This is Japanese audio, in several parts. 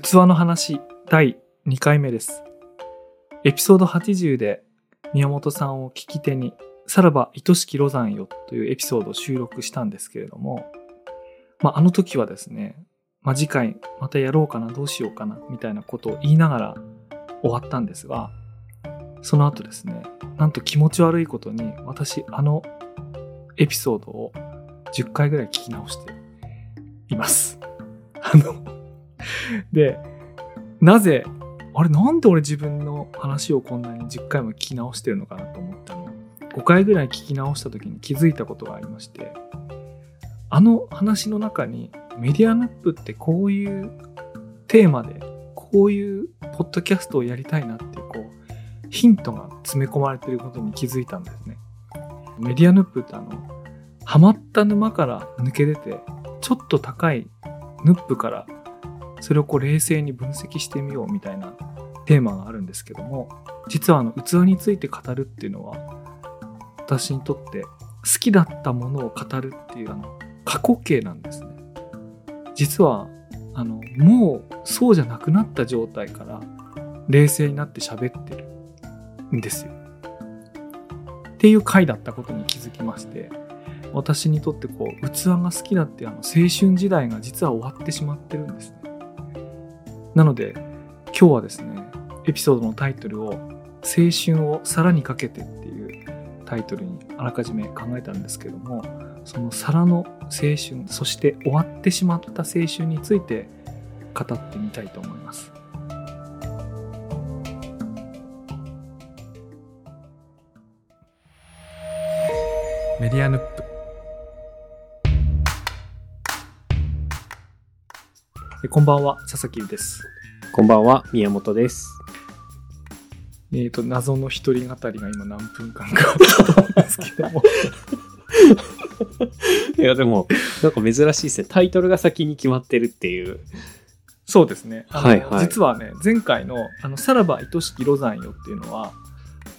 器の話第2回目です。エピソード80で宮本さんを聞き手に、さらば愛しきロザンよというエピソードを収録したんですけれども、まあ、あの時はですね、まあ、次回またやろうかな、どうしようかな、みたいなことを言いながら終わったんですが、その後ですね、なんと気持ち悪いことに、私、あのエピソードを10回ぐらい聞き直しています。あの、で、なぜ、あれなんで俺自分の話をこんなに10回も聞き直してるのかなと思ったの。5回ぐらい聞き直した時に気づいたことがありまして、あの話の中にメディアナップってこういうテーマで、こういうポッドキャストをやりたいなっていう、こう、ヒントが詰め込まれてることに気づいたんですね。メディアヌップってあの、ハマった沼から抜け出て、ちょっと高いヌップからそれをこう冷静に分析してみようみたいなテーマがあるんですけども実はあの器について語るっていうのは私にとって好きだったものを語るっていうあの過去形なんですね。実はあのもうそうじゃなくなった状態から冷静になって喋ってるんですよ。っていう回だったことに気づきまして私にとってこう器が好きだっていうあの青春時代が実は終わってしまってるんですね。なので今日はですねエピソードのタイトルを「青春をさらにかけて」っていうタイトルにあらかじめ考えたんですけどもその皿の青春そして終わってしまった青春について語ってみたいと思います。メディアヌップ。こんばんは佐々木ですこんばんは、宮本です。えー、と謎の一人語りが今何分間かあったんですけどもいや、でも、なんか珍しいですね。タイトルが先に決まってるっていう。そうですねはいはい実はね前回の「あのさらば愛しきロザンよ」っていうのは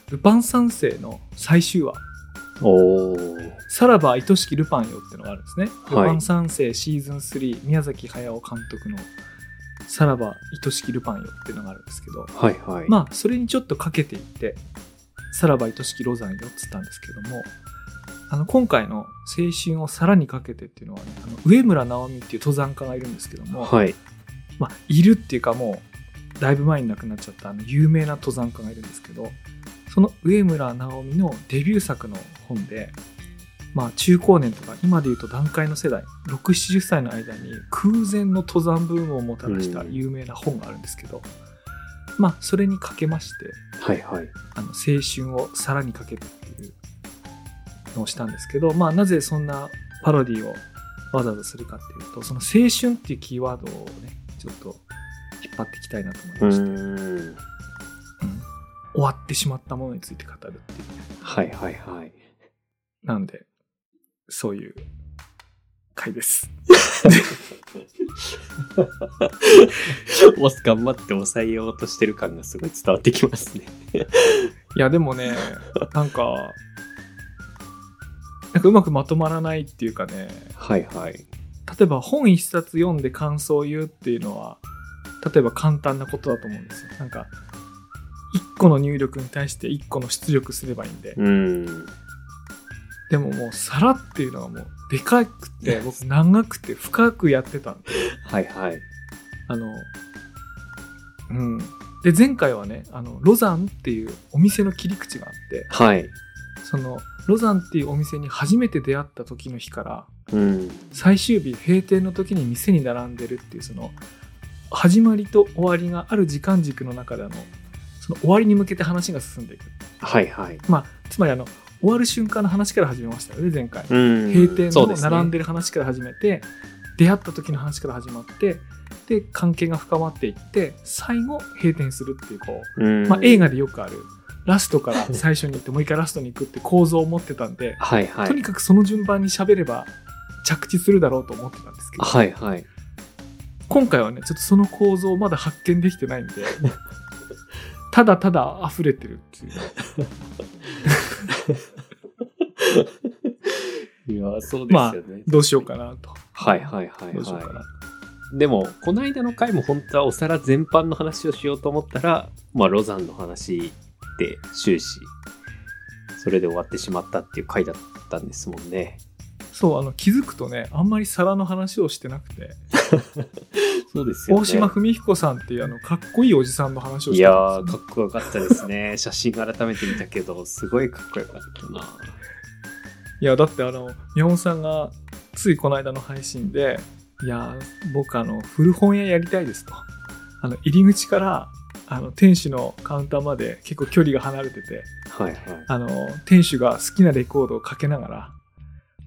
ルパン三世の最終話おー。「さらば愛しきルパンよ」ってのがあるんですね、はい。ルパン三世シーズン3宮崎駿監督の「さらば愛しきルパンよ」っていうのがあるんですけど。はいはい。まあそれにちょっとかけていって「さらば愛しきロザンよ」っつったんですけども。あの今回の「青春をさらにかけて」っていうのはねあの上村直美っていう登山家がいるんですけども、はい。まあ、いるっていうかもうだいぶ前に亡くなっちゃったあの有名な登山家がいるんですけどその上村直美のデビュー作の本で、まあ、中高年とか今でいうと段階の世代670歳の間に空前の登山ブームをもたらした有名な本があるんですけど、まあそれにかけましてはいはい。あの青春をさらにかけるっていうのをしたんですけど、まあ、なぜそんなパロディをわざわざするかっていうとその青春っていうキーワードをねちょっと引っ張っていきたいなと思いうまして。うん終わってしまったものについて語るっていうねはいはいはい。なんでそういう回ですも頑張って抑えようとしてる感がすごい伝わってきますね。いやでもねなんかなんかうまくまとまらないっていうかねはいはい。例えば本一冊読んで感想を言うっていうのは例えば簡単なことだと思うんですよなんか1個の入力に対して1個の出力すればいいんでうーん。でももう皿っていうのはもうでかくて僕長くて深くやってたんではいはい。あのうんで前回はねあのロザンっていうお店の切り口があってはい。そのロザンっていうお店に初めて出会った時の日からうん。最終日閉店の時に店に並んでるっていうその始まりと終わりがある時間軸の中であのその終わりに向けて話が進んでいくはいはい。まあつまりあの終わる瞬間の話から始めましたよね前回。閉店の並んでる話から始めて、出会った時の話から始まってで関係が深まっていって最後閉店するっていうこう、う。まあ、映画でよくあるラストから最初に行ってもう一回ラストに行くって構造を持ってたんで、はいはい。とにかくその順番に喋れば着地するだろうと思ってたんですけど、はいはい。今回はねちょっとその構造をまだ発見できてないんでただただ溢れてるっていう いや、そうまあですよね。どうしようかなとはいはいはいどうしようかなはでも、この間の回も本当はお皿全般の話をしようと思ったら、まあ、ロザンの話で終始、それで終わってしまったっていう回だったんですもんね。そうあの気づくとねあんまり皿の話をしてなくて そうですよね。大島文彦さんっていうあのかっこいいおじさんの話をいしてやー、たんですよかっこよかったですね。写真改めて見たけど、すごいかっこよかったな。いやだってあの宮本さんがついこの間の配信で「いや僕あの古本屋やりたいです」とあの入り口からあの店主のカウンターまで結構距離が離れててはいはい。あの店主が好きなレコードをかけながら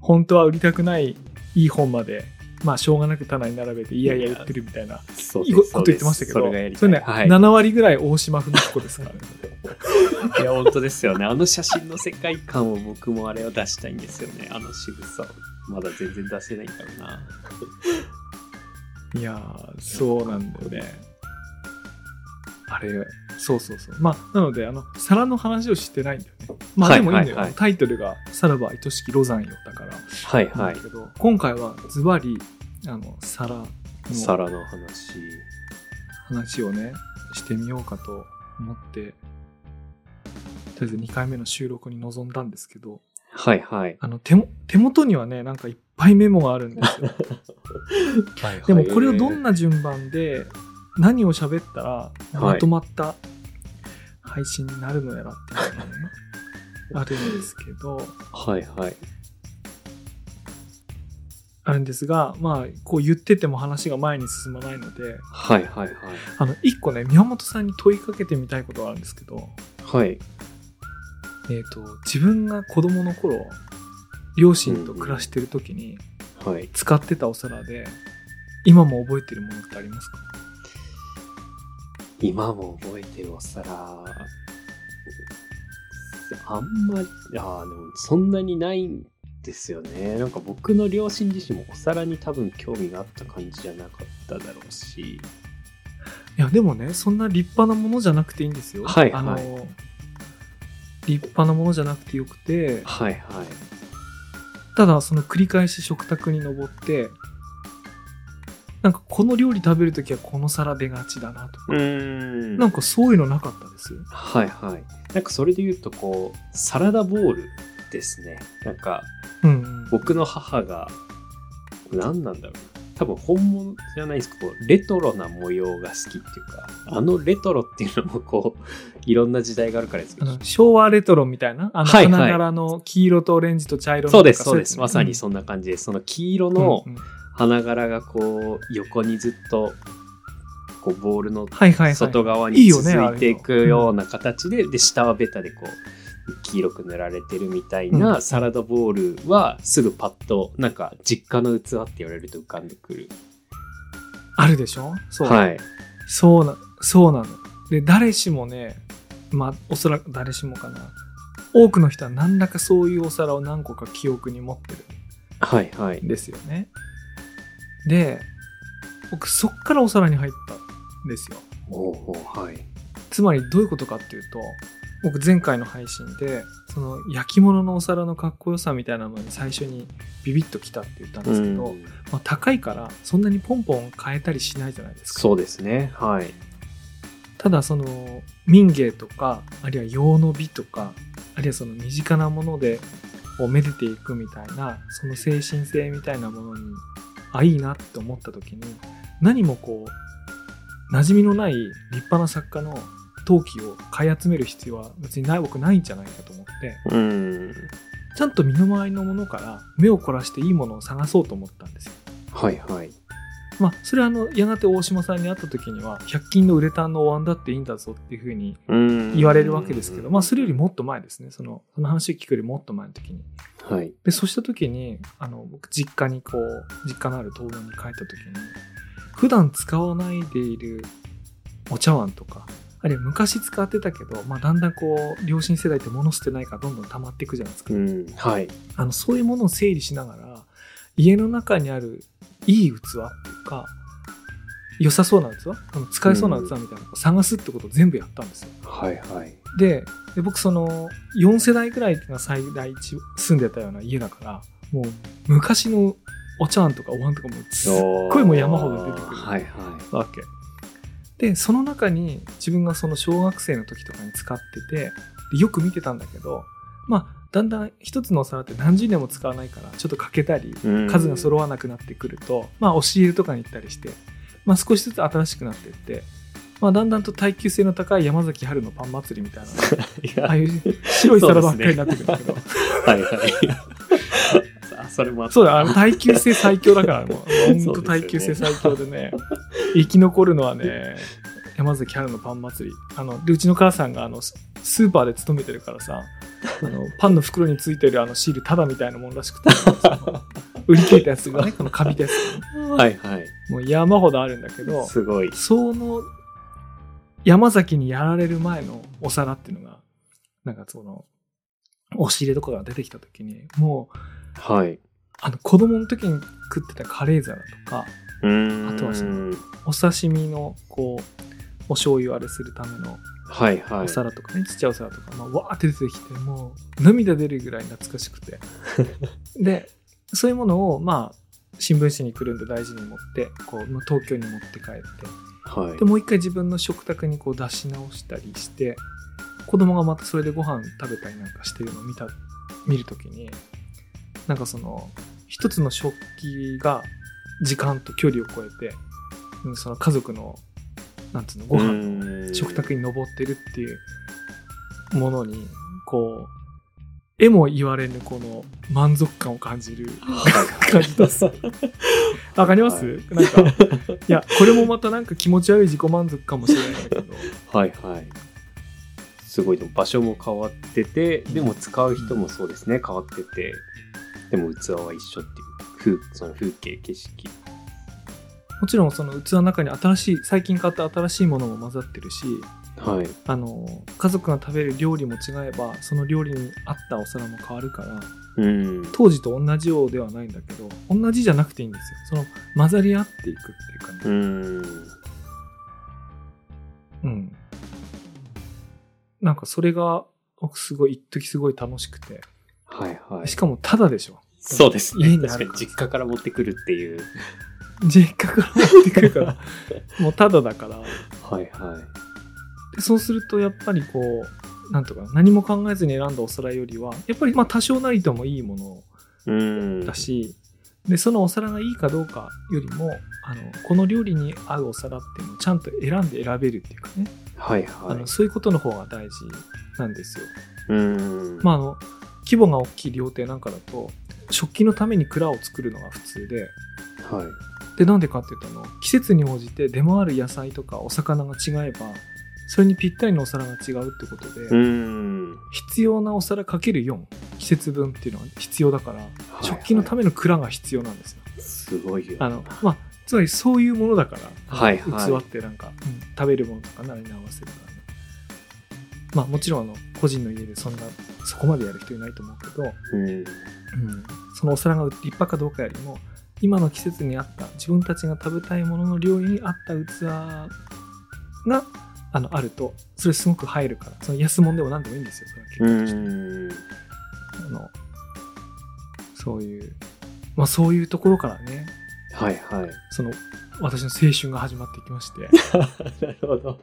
本当は売りたくないいい本までまあしょうがなく棚に並べていやいや売ってるみたいなそういいこと言ってましたけどそれそれね、いはい。7割ぐらい大島文彦ですからね いや、本当ですよね。あの写真の世界観を僕もあれを出したいんですよね。あの仕草を。まだ全然出せないんだろうな。いやーそうなんだよねあれそうそうそうまあなのであの皿の話をしてないんだよねまあはいでもいいんだよ、はいはいタイトルが「さらば愛しきロザンよ」だからはいはいなんだ。けど、今回はズバリあの皿の皿の話。話をねしてみようかと思ってとりあえず2回目の収録に臨んだんですけどはいはい。あの手も手元にはねなんかいっぱいメモがあるんですよでもこれをどんな、な順番で何を喋ったらまとまった配信になるのやらっていうのがね、あるんですけどはいはい。あるんですがまあこう言ってても話が前に進まないのではいはいはい。あの一個ね宮本さんに問いかけてみたいことがあるんですけど、はい。えー、と自分が子供の頃両親と暮らしてる時にはい。使ってたお皿で今も覚えてるものってありますか？今も覚えてるお皿、あんまり、ああ、でもそんなにないんですよね。なんか僕の両親自身もお皿に多分興味があった感じじゃなかっただろうし。いやでもねそんな立派なものじゃなくていいんですよ。はいあのはい立派なものじゃなくてよくてはいはい。ただその繰り返し食卓に上ってなんかこの料理食べるときはこの皿出がちだなとか、うーん。なんかそういうのなかったですよ。はいはい。なんかそれで言うとこう、サラダボールですね。なんかうんうん、僕の母が、何なんだろうな。多分本物じゃないですけど、レトロな模様が好きっていうか、あのレトロっていうのもこう、いろんな時代があるからですけど昭和レトロみたいな？あのはいはい花柄の黄色とオレンジと茶色のそうです、とかそうです。いやつねまさにそんな感じです。その黄色のうんうん花柄がこう、横にずっと、こう、ボールのはいはいはい。外側いいに続いていくような形で、で、下はベタでこう、黄色く塗られてるみたいなサラダボールは、すぐパッと、なんか、実家の器って言われると浮かんでくる。あるでしょ？そう、はい。そうな、そうなの。で、誰しもね、まあ、おそらく誰しもかな。多くの人は何らかそういうお皿を何個か記憶に持ってるはい、はいん。ですよね。で、僕そっからお皿に入ったんですよ。おうおうはい。つまりどういうことかっていうと、僕前回の配信で、その焼き物のお皿のかっこよさみたいなのに最初にビビッときたって言ったんですけど、うんまあ、高いからそんなにポンポン変えたりしないじゃないですか。そうですね。はい。ただその民芸とかあるいは用の美とかあるいはその身近なものでこうめでていくみたいなその精神性みたいなものにあいいなって思った時に何もこう馴染みのない立派な作家の陶器を買い集める必要は別にない僕ないんじゃないかと思ってうん。ちゃんと身の回りのものから目を凝らしていいものを探そうと思ったんですよ。はい、はい。まあそれはあのやがて大島さんに会った時には100均のウレタンのお椀だっていいんだぞっていうふうにうん言われるわけですけど、まあそれよりもっと前ですね。その、その話を聞くよりもっと前の時に。はい。で、そうした時に、あの、僕実家にこう、実家のある東京に帰った時に、普段使わないでいるお茶碗とか、あるいは昔使ってたけど、まあだんだんこう、両親世代って物捨てないからどんどん溜まっていくじゃないですか。うん。はい。あの、そういうものを整理しながら、家の中にあるいい器っていうか、良さそうな器？あの使えそうな器みたいなのを探すってことを全部やったんですよ。はい、はい。でで僕その4世代ぐらいが最大一住んでたような家だからもう昔のお茶碗とかお椀とかもすっごいもう山ほど出てくるはいはい。わけ。で、その中に自分がその小学生の時とかに使ってて、でよく見てたんだけど、まあ、だんだん一つのお皿って何十年も使わないから、ちょっと欠けたり、数が揃わなくなってくると、まあ、押し入れとかに行ったりして、まあ、少しずつ新しくなっていって、まあ、だんだんと耐久性の高い山崎春のパン祭りみたいな、ああいう白い皿ばっかりになってくるんだけど、はいはい。あそれもそうだ、あの耐久性最強だから、もう、本当耐久性最強でね、生き残るのはね、山崎春のパン祭り。あの、でうちの母さんが、あの、ススーパーで勤めてるからさ、あの、パンの袋についてるあのシール、ただみたいなもんらしくて、売り切れたやつがね、このカビたやつがね はいはい。もう山ほどあるんだけど、すごい。その、山崎にやられる前のお皿っていうのが、なんかその、押し入れとかが出てきた時に、もう、はい。あの、子供の時に食ってたカレー皿とか。あとはそのお刺身の、こう、お醤油あれするためのはいはい。お皿とかね、ちっちゃいお皿とか、まあ、わーって出てきて、もう、涙出るぐらい懐かしくて。で、そういうものを、まあ、新聞紙にくるんで大事に持って、こう、まあ東京に持って帰って、はいで、。もう一回自分の食卓にこう出し直したりして、子供がまたそれでご飯食べたりなんかしてるのを見た、見るときに、なんかその、一つの食器が時間と距離を超えて、うんその家族の、なんつうの、ご飯食卓に登ってるっていうものに、こう、絵も言われぬこの満足感を感じる感じです。わかります、はいなんか、いや、これもまたなんか気持ち悪い自己満足かもしれないけど、はいはい。すごい、でも場所も変わってて、でも使う人もそうですね、変わってて、でも器は一緒っていう、風その風景、景色。もちろんその器の中に新しい、最近買った新しいものも混ざってるし、はい。あの、家族が食べる料理も違えば、その料理に合ったお皿も変わるから、うん。当時と同じようではないんだけど、同じじゃなくていいんですよ。その混ざり合っていくっていうかね。うん。うん。なんかそれが、僕すごい、一時すごい楽しくて。はいはい。しかもタダでしょ。そうですね。家にある確かに実家から持ってくるっていう。実家から持ってくるから、もうタダだから。はいはい。でそうするとやっぱりこう、なんとか何も考えずに選んだお皿よりは、やっぱりまあ多少なりともいいものうん。だし、で、そのお皿がいいかどうかよりも、あの、この料理に合うお皿っていうのをちゃんと選んで選べるっていうかね、はいあはいの。そういうことの方が大事なんですよ。うん。まあ、あの、規模が大きい料亭なんかだと、食器のために蔵を作るのが普通で、はい。で、なんでかっていうと、あの、季節に応じて出回る野菜とかお魚が違えば、それにぴったりのお皿が違うってことで、うん。必要なお皿かける4、季節分っていうのが必要だから、食器のため。めの蔵が必要なんですよ。すごいよ。あの、まあ、つまりそういうものだから、はいはい器ってなんか、うん食べるものとか何に合わせるからね。まあもちろんあの、個人の家でそんな、そこまでやる人いないと思うけど、うん。そのお皿が立派かどうかよりも今の季節に合った自分たちが食べたいものの料理に合った器があのあるとそれすごく入るからその安物でも何でもいいんですよそれはう結局ん。あのそういうまあそういうところからねはいはい。その私の青春が始まっていきまして なるほど。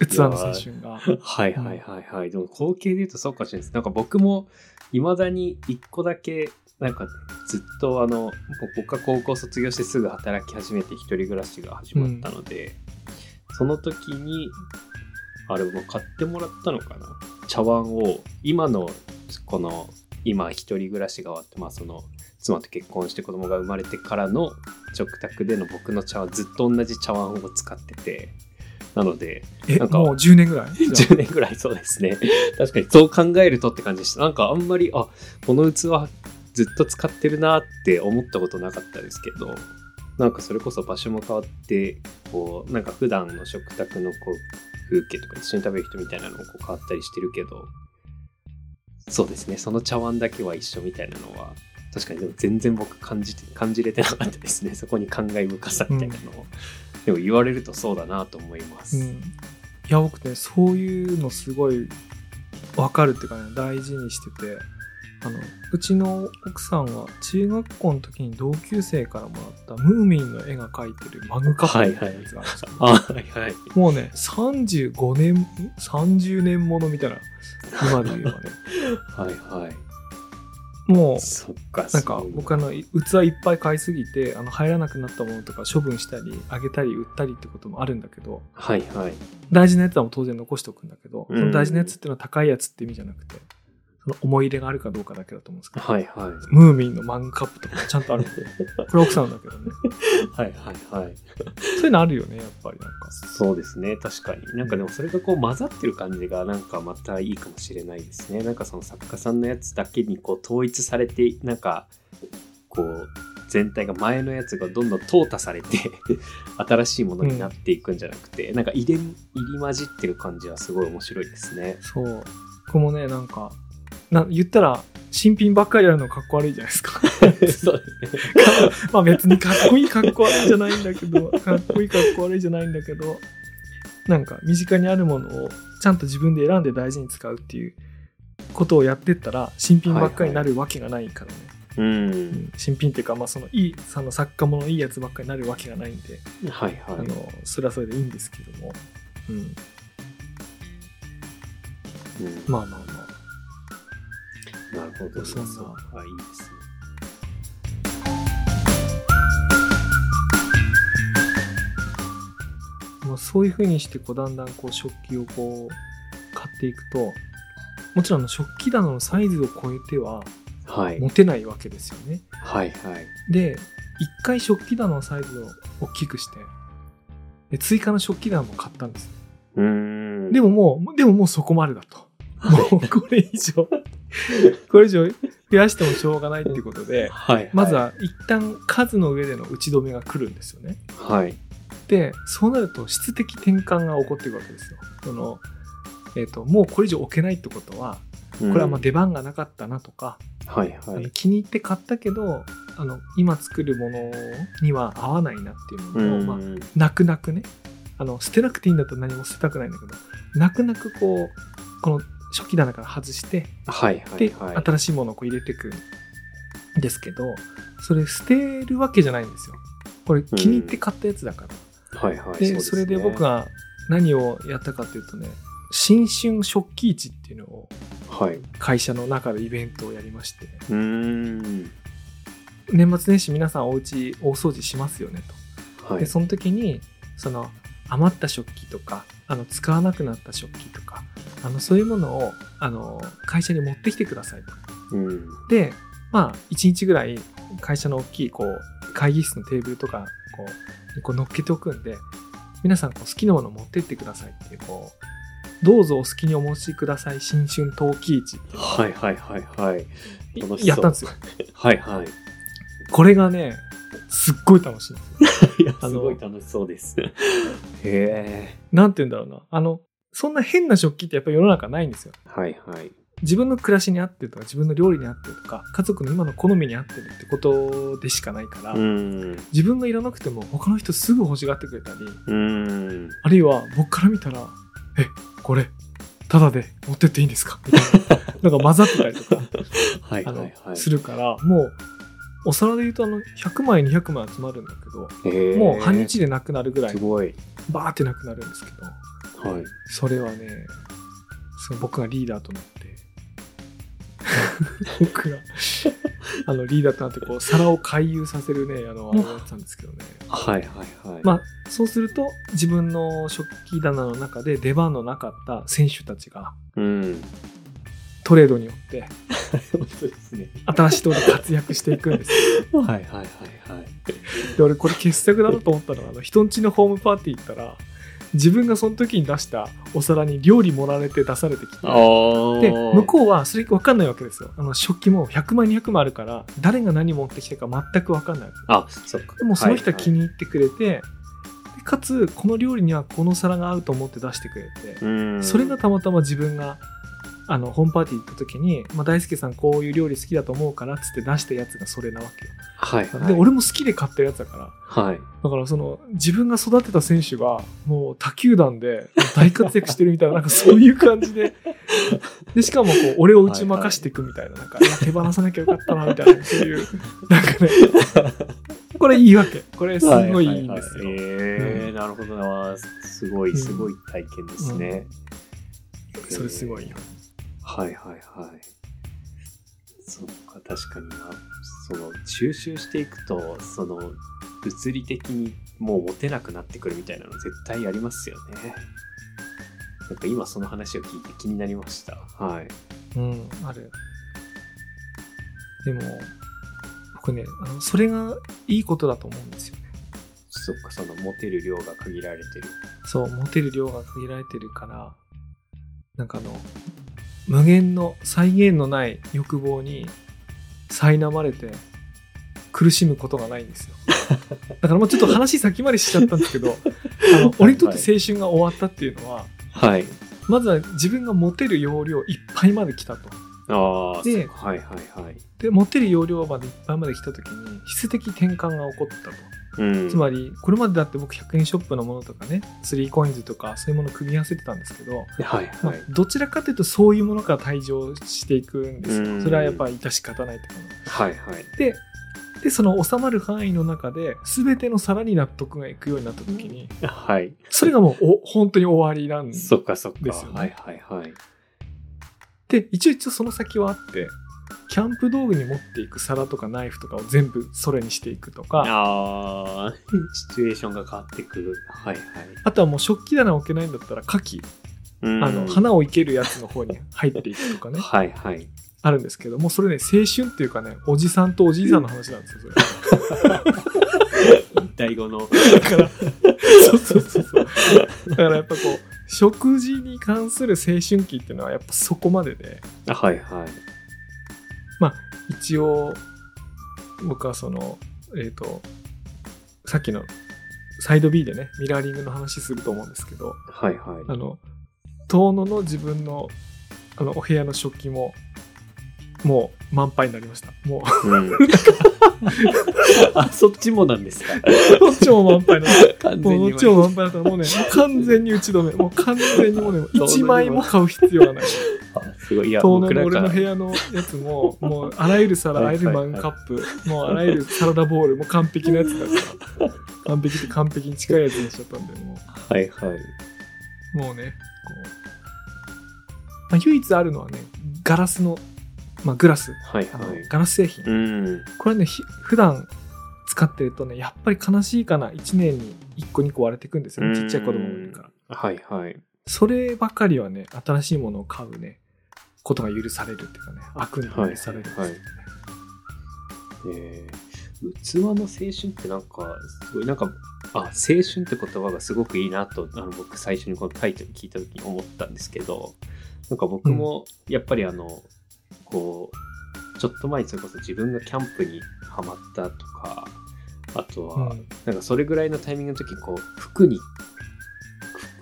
器の青春がはいはいはいはい。でも光景で言うとそうかもしれないです。なんか僕もいまだに一個だけ、なんかずっとあの、僕が高校卒業してすぐ働き始めて一人暮らしが始まったので、その時に、あれも買ってもらったのかな？茶碗を、今のこの、今一人暮らしが終わって、まあその、妻と結婚して子供が生まれてからの食卓での僕の茶碗、ずっと同じ茶碗を使ってて、なので、えなんかもう10年ぐらい？じゃ10年ぐらいそうですね。確かにそう考えるとって感じでした。なんかあんまり、あ、この器ずっと使ってるなって思ったことなかったですけど、なんかそれこそ場所も変わって、こう、なんか普段の食卓のこう、風景とか一緒に食べる人みたいなのもこう変わったりしてるけど、そうですね、その茶碗だけは一緒みたいなのは、確かにでも全然僕感じて、感じれてなかったですね。そこに感慨深さみたいなのを。でも言われるとそうだなと思います。うん、いや僕ねそういうのすごい分かるっていうかね大事にしててあのうちの奥さんは中学校の時に同級生からもらったムーミンの絵が描いてるマグカップみたいなやつがあるんはいはい。もうね35年ん30年ものみたいな今で言えばね はいはい。もうそっか、なんか僕あのい器いっぱい買いすぎてあの入らなくなったものとか処分したりあげたり売ったりってこともあるんだけどはいはい。大事なやつは当然残しておくんだけど、うんその大事なやつっていうのは高いやつって意味じゃなくてその思い入れがあるかどうかだけだと思うんですけど、はいはい。ムーミンのマグカップとかもちゃんとあるんで これ奥さんだけどねはいはいはい。そういうのあるよねやっぱりなんかそうですね、確かに。なんかでもそれがこう混ざってる感じがなんかまたいいかもしれないですね。なんかその作家さんのやつだけにこう統一されて、なんかこう全体が前のやつがどんどん淘汰されて 新しいものになっていくんじゃなくて、なんか入れ入り混じってる感じはすごい面白いですね。そうこれもねなんかな言ったら新品ばっかりやるのかっこ悪いじゃないですか そうですね。まあ別にかっこいいかっこ悪いじゃないんだけど、かっこいいかっこ悪いじゃないんだけど、なんか身近にあるものをちゃんと自分で選んで大事に使うっていうことをやってったら新品ばっかりになるわけがないからね。う。うんん新品っていうか、まあそのいい、その作家ものいいやつばっかりになるわけがないんで、はいはい。あの、それはそれでいいんですけども。うん。うんまあまあまあ。なるほど。そんなそうあいいですね。まあ、そういうふうにしてこうだんだんこう食器をこう買っていくともちろん食器棚のサイズを超えてははい。持てないわけですよね。はいはい。で一回食器棚のサイズを大きくしてで追加の食器棚も買ったんですようーん。でももうでももうそこまでだと もうこれ以上 これ以上増やしてもしょうがないっていうことではい、はい。まずは一旦数の上での打ち止めが来るんですよね。はい。でそうなると質的転換が起こっていくわけですよ。そのえー、ともうこれ以上置けないってことはこれはまあ出番がなかったなとか、はいはい。えー気に入って買ったけどあの今作るものには合わないなっていうものを、まあ、うん泣く泣くねあの捨てなくていいんだったら何も捨てたくないんだけど泣く泣くこうこの初期棚から外してはいはいで、はい。新しいものをこう入れていくんですけどそれ捨てるわけじゃないんですよこれ気に入って買ったやつだから、はいはい。でねそれで僕、が何をやったかというとね新春食器市っていうのをはい。う会社の中でイベントをやりましてーん。年末年始皆さんお家大掃除しますよねとはいで。その時にその余った食器とかあの使わなくなった食器とかあのそういうものをあの会社に持ってきてくださいと。うん。でまあ1日ぐらい会社の大きいこう会議室のテーブルとかこうにこう乗っけておくんで皆さんこう好きなものを持ってってくださいっていうこうどうぞお好きにお持ちください新春陶器市っていうはいはいはいはい。やったんですよ。はいはい。これがねすっごい楽しいんですよ。すごい楽しそうです。へえ。なんて言うんだろうな。あの、そんな変な食器ってやっぱり世の中ないんですよ。はいはい。自分の暮らしに合ってるとか、自分の料理に合ってるとか、家族の今の好みに合ってるってことでしかないから、うん。自分がいらなくても他の人すぐ欲しがってくれたり、うん。あるいは僕から見たら、え、これ、ただで持ってっていいんですか？みたいなのが混ざってたりとか、はい。するから、もう、お皿で言うとあの100枚200枚集まるんだけど、もう半日でなくなるぐらいすごい。バーってなくなるんですけど、はい。それはね、そう僕がリーダーとなって、僕があのリーダーとなってこう 皿を回遊させるね、あの、あれってたんですけどね。はいはいはい。まあ、そうすると自分の食器棚の中で出番のなかった選手たちがうん。トレードによって 本当ですね。新しいところで活躍していくんですよ。はいはいはいはい。で、俺これ傑作だなと思ったのは、あの人んちのホームパーティー行ったら、自分がその時に出したお皿に料理盛られて出されてきて。で向こうはそれ分かんないわけですよあの食器も100枚200枚あるから誰が何持ってきたか全く分かんないあ、そっか。でもその人は気に。に入ってくれて、でかつこの料理にはこの皿が合うと思って出してくれて、うん。それがたまたま自分があのホームパーティー行った時に、まあ、大輔さんこういう料理好きだと思うからっつって出したやつがそれなわけよ。はいはい。で俺も好きで買ってるやつだからはい。だからその自分が育てた選手がもう他球団で大活躍してるみたいななんかそういう感じででしかもこう俺を打ち負かしていくみたいななんかいや手放さなきゃよかったなみたいなそういうなんかねこれいいわけこれすごいいいんですよ。はいはいはいえーなるほどな。すごい、すごい体験ですね。それすごいよ。はいはいはい。そっか、確かにな。その、収集していくと、その、物理的にもう持てなくなってくるみたいなの絶対ありますよね。なんか今その話を聞いて気になりました。はい。うん、ある。でも、僕ね、あのそれがいいことだと思うんですよね。そっか、その持てる量が限られてる。そう、持てる量が限られてるから、なんかあの、無限の際限のない欲望に苛まれて苦しむことがないんですよ。だからもうちょっと話先回りしちゃったんですけど、あの俺にとって青春が終わったっていうのは、はい。まずは自分が持てる容量いっぱいまで来たと。ああ、でそっかはいはいはい。で、持てる容量までいっぱいまで来た時に質的転換が起こったと。うん。つまり、これまでだって僕100円ショップのものとかね、3コインズとかそういうものを組み合わせてたんですけど、はいまあはい。どちらかというとそういうものから退場していくんですうんよ。それはやっぱり致し方ないと思う。はいはい。で、で、その収まる範囲の中で、全ての皿に納得がいくようになった時に、はい。それがもうお本当に終わりなんで、そっかそっか。ですよねはいはいはい。一応一応その先はあって、キャンプ道具に持っていく皿とかナイフとかを全部それにしていくとか、ああ、シチュエーションが変わってくる。はいはい。あとはもう食器棚置けないんだったら、牡蠣、うんあの、花を生けるやつの方に入っていくとかね、はいはい。あるんですけども、それね、青春っていうかね、おじさんとおじいさんの話なんですよ、それ。第五の。だから、そうそうそうそう。だからやっぱこう、食事に関する青春期っていうのはやっぱそこまでで、はいはい。一応、僕はその、えっ、と、さっきのサイド B でね、ミラーリングの話すると思うんですけど、はいはい。あの、遠野の自分の、あの、お部屋の食器も、もう満杯になりました。もう、うん、あ、そっちもなんですか？こっちも満杯になった。完もうこっちも満杯だったらもうね、完全に打ち止め。もう完全にもうね、1枚も買う必要がない。あすごい。いや、遠野の俺の部屋のやつも、もうあらゆる皿、あらゆるマグカップ、もうあらゆるサラダボウル、もう完璧なやつだから、完璧って完璧に近いやつにしちゃったんで、もはいはい。う、もうね、こう、まあ、唯一あるのはね、ガラスの、まあ、グラス、はいはい。ガラス製品。うん。これね、ひ普段使ってるとね、やっぱり悲しいかな、1年に1個2個割れてくんですよね、ちっちゃい子供もいるから。はいはい。そればかりはね、新しいものを買うね、ことが許されるっていうかね、悪に許される。んですよね。はいはい。えー、器の青春ってなんか、すごいなんか、あ、青春って言葉がすごくいいなと、あの僕最初にこのタイトル聞いた時に思ったんですけど、なんか僕もやっぱりあの、こう、ちょっと前にそれこそ自分がキャンプにハマったとか、あとは、うん。なんかそれぐらいのタイミングの時にこう服に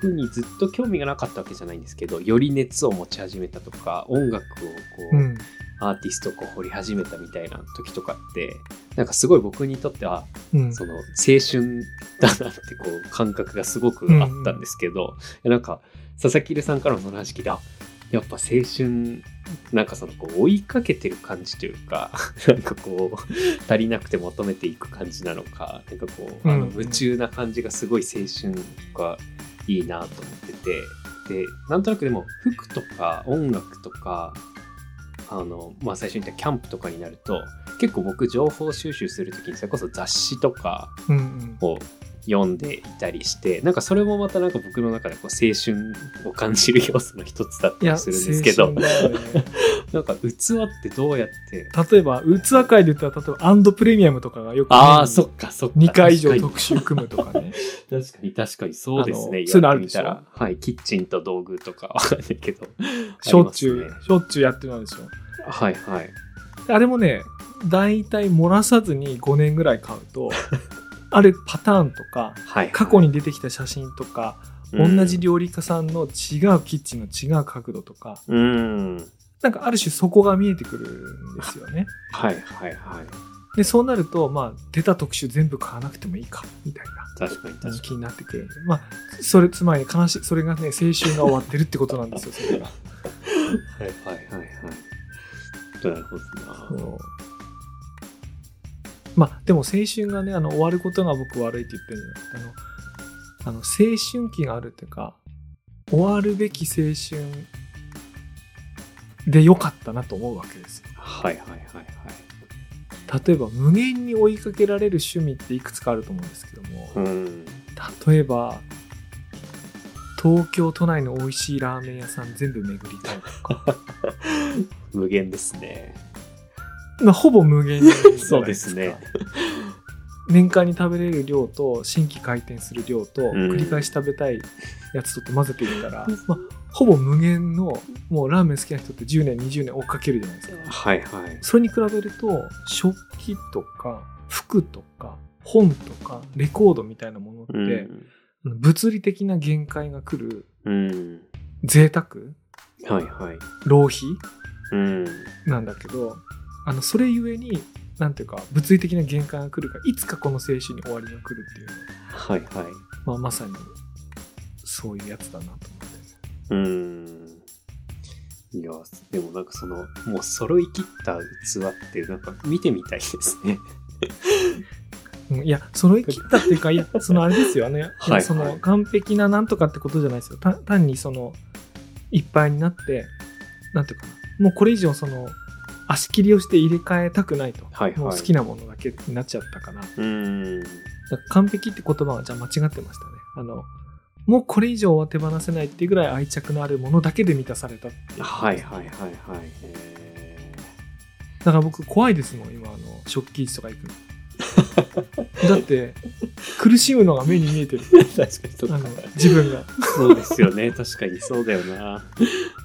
服にずっと興味がなかったわけじゃないんですけどより熱を持ち始めたとか音楽をこう、うん。アーティストをこう掘り始めたみたいな時とかってなんかすごい僕にとってはうん。その青春だなってこう感覚がすごくあったんですけど、いやなんか佐々木留さんからの話聞いてあやっぱ青春なんかそのこう追いかけてる感じというか なんかこう足りなくて求めていく感じなのかなんかこうあのうん夢中な感じがすごい青春がいいなと思っててでなんとなくでも服とか音楽とかあの、まあ、最初に言ったキャンプとかになると結構僕情報収集するときにそれこそ雑誌とか。を読んでいたりしてなんかそれもまたなんか僕の中でこう青春を感じる要素の一つだったりするんですけどね。なんか器ってどうやって？例えば、器界で言ったら、例えば、アンドプレミアムとかがよく、ああそっかそっか。2回以上特集組むとかね。に確かに。確かにそうですね。そういうのあるでしょ？はいキッチンと道具とかわかんないけど。しょっちゅう、しょっちゅうやってるのでしょ。はいはい。あれもね、大体漏らさずに5年ぐらい買うと、あるパターンとか、はい過去に出てきた写真とかうん同じ料理家さんの違うキッチンの違う角度とかうん。なんかある種そこが見えてくるんですよね。はいはいはい。でそうなるとまあ出た特集全部買わなくてもいいかみたいな確かに確かに。気になってくるんでまあそれつまり悲しいそれがね青春が終わってるってことなんですよそれが。はいはいはいはい。なるほどな。まあでも青春がねあの終わることが僕悪いって言ってるんじゃなくてあのあの青春期があるっていうか終わるべき青春でよかったなと思うわけですよ。はいはいはいはい。例えば無限に追いかけられる趣味っていくつかあると思うんですけども、うん。例えば東京都内の美味しいラーメン屋さん全部巡りたいとか、無限ですね。まあ、ほぼ無限にじゃない そうですね。年間に食べれる量と新規回転する量とうん繰り返し食べたいやつとって混ぜてみたら、まあ、ほぼ無限のもうラーメン好きな人って10年20年追っかけるじゃないですかはいはい。それに比べると食器とか服とか本とかレコードみたいなものって、うん。物理的な限界が来るうん。贅沢？はいはい。浪費？うん。なんだけどあのそれゆえになんていうか物理的な限界が来るからいつかこの青春に終わりが来るっていうのはいはい。まあ、まさにそういうやつだなと思って。うん。いや、でもなんかその、もう揃い切った器ってなんか見てみたいですね。うんいや、揃い切ったっていうか、いや、そのあれですよね。いやはいその完璧ななんとかってことじゃないですよ。た単にその、いっぱいになって、なんていうかな。もうこれ以上その、足切りをして入れ替えたくないと。はいはいもう好きなものだけになっちゃったから。だかうん。ら完璧って言葉はじゃあ間違ってましたね。あの、もうこれ以上は手放せないっていうぐらい愛着のあるものだけで満たされたっていうはいはいはいはい。えだから僕怖いですもん、今、あの、食器市とか行くの。だって、苦しむのが目に見えてる。ー、確かにあの、自分が。そうですよね。確かにそうだよな。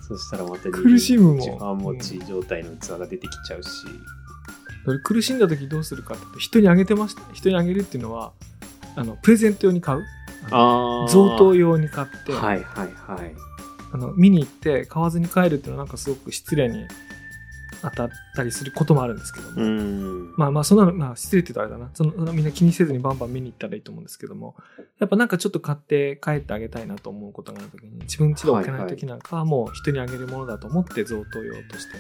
そしたらまた苦しむもん自販持ち状態の器が出てきちゃうし。俺苦しんだ時どうするかって人にあげてました。人にあげるっていうのは、あの、プレゼント用に買う。ああ。贈答用に買って、はいはいはい。あの、見に行って買わずに帰るっていうのはなんかすごく失礼に当たったりすることもあるんですけども。うん。まあまあ、そんなの、まあ、失礼って言うとあれだな。その、みんな気にせずにバンバン見に行ったらいいと思うんですけども、やっぱなんかちょっと買って帰ってあげたいなと思うことがあるときに、自分家で置けないときなんかはもう人にあげるものだと思って贈答用として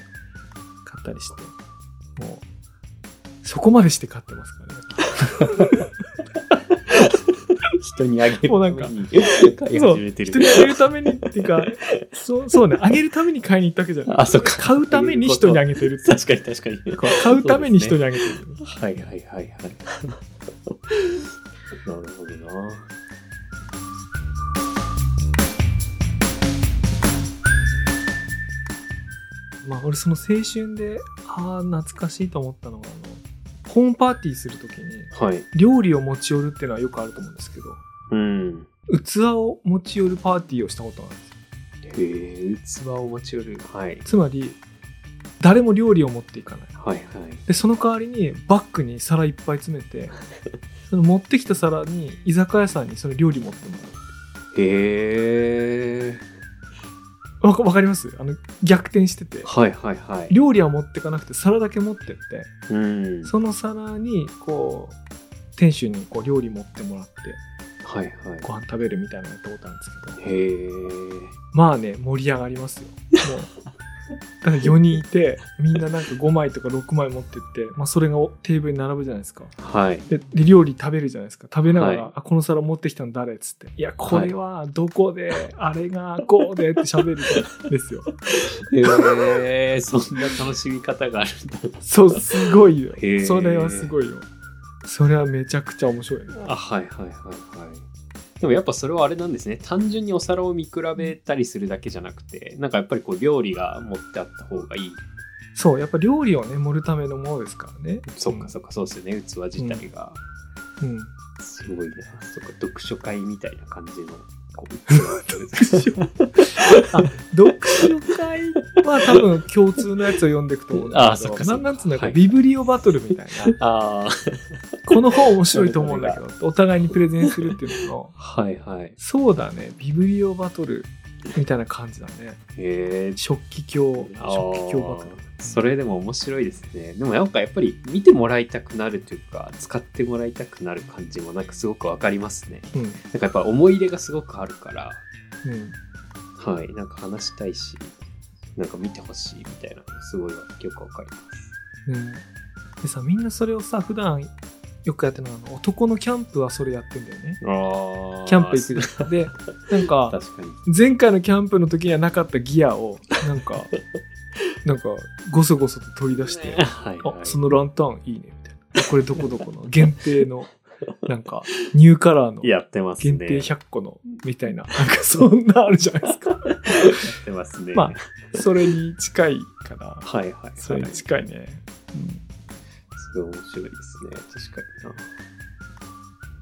買ったりして、もう、そこまでして買ってますからね。人にあげるもうなんか。人にあげるためにっていうか、そう、そうね、あげるために買いに行ったわけじゃない。あ、そっか。買うために人にあげてるって確かに確かに。買うために人にあげてる。はいはいはいはい。なるほどな。まあ、俺その青春で、ああ、懐かしいと思ったのが、あの、ホームパーティーするときに、はい。料理を持ち寄るっていうのはよくあると思うんですけど、うん。器を持ち寄るパーティーをしたことがあるんですよ。へえ、器を持ち寄る。はい。つまり、誰も料理を持っていかない。はいはい。で、その代わりにバッグに皿いっぱい詰めて、その持ってきた皿に居酒屋さんにその料理持ってもらへえ。う。わかわかります？あの、逆転してて。はいはいはい。料理は持ってかなくて皿だけ持ってって、うん。その皿に、こう、店主にこう料理持ってもらって、はいはい。ご飯食べるみたいなのやったことあるんですけど、へえ。まあね、盛り上がりますよ。もう。だから4人いて、みんななんか5枚とか6枚持ってって、まあそれがテーブルに並ぶじゃないですか。はい。で、で料理食べるじゃないですか。食べながら、はいあ、この皿持ってきたの誰っつって。いや、これはどこで、あれがこうでって喋るんですよ。へえ、そんな楽しみ方があるんだ。そう、すごいよ。それはすごいよ。それはめちゃくちゃ面白いね。あ、はいはいはいはい。でもやっぱそれはあれなんですね。単純にお皿を見比べたりするだけじゃなくて、なんかやっぱりこう料理が持ってあった方がいい。そう、やっぱ料理をね、盛るためのものですからね。そっかそっか、そうですよね。器自体が。うん。すごいな。そっか、読書会みたいな感じの。個 あ読書会は多分共通のやつを読んでいくと思うんだけどあなんなんつうんだか、はい。ビブリオバトルみたいな。この本面白いと思うんだけど お互いにプレゼンするっていうののはいはい。そうだね。ビブリオバトルみたいな感じだね。へえ食器鏡あ食器鏡バトル。ーそれでも面白いですね。でもなんかやっぱり見てもらいたくなるというか使ってもらいたくなる感じもなんかすごくわかりますね。うん。なんかやっぱ思い入れがすごくあるから。うん。はい。なんか話したいしなんか見てほしいみたいなのすごいよくわかります。ねでさみんなそれをさ普段よくやってるのは男のキャンプはそれやってんだよね。あキャンプ行く。でなんか 前回のキャンプの時にはなかったギアをなんか なんかごそごそと取り出してはいあはい。そのランタンいいねみたいな。これどこどこの 限定のなんかニューカラーのやってますね。限定100個のみたいな。なんかそんなあるじゃないですか。やってますね。まそれに近いかな。はいはいそれにはい近いね、うん。すごい面白いですね。確かにな。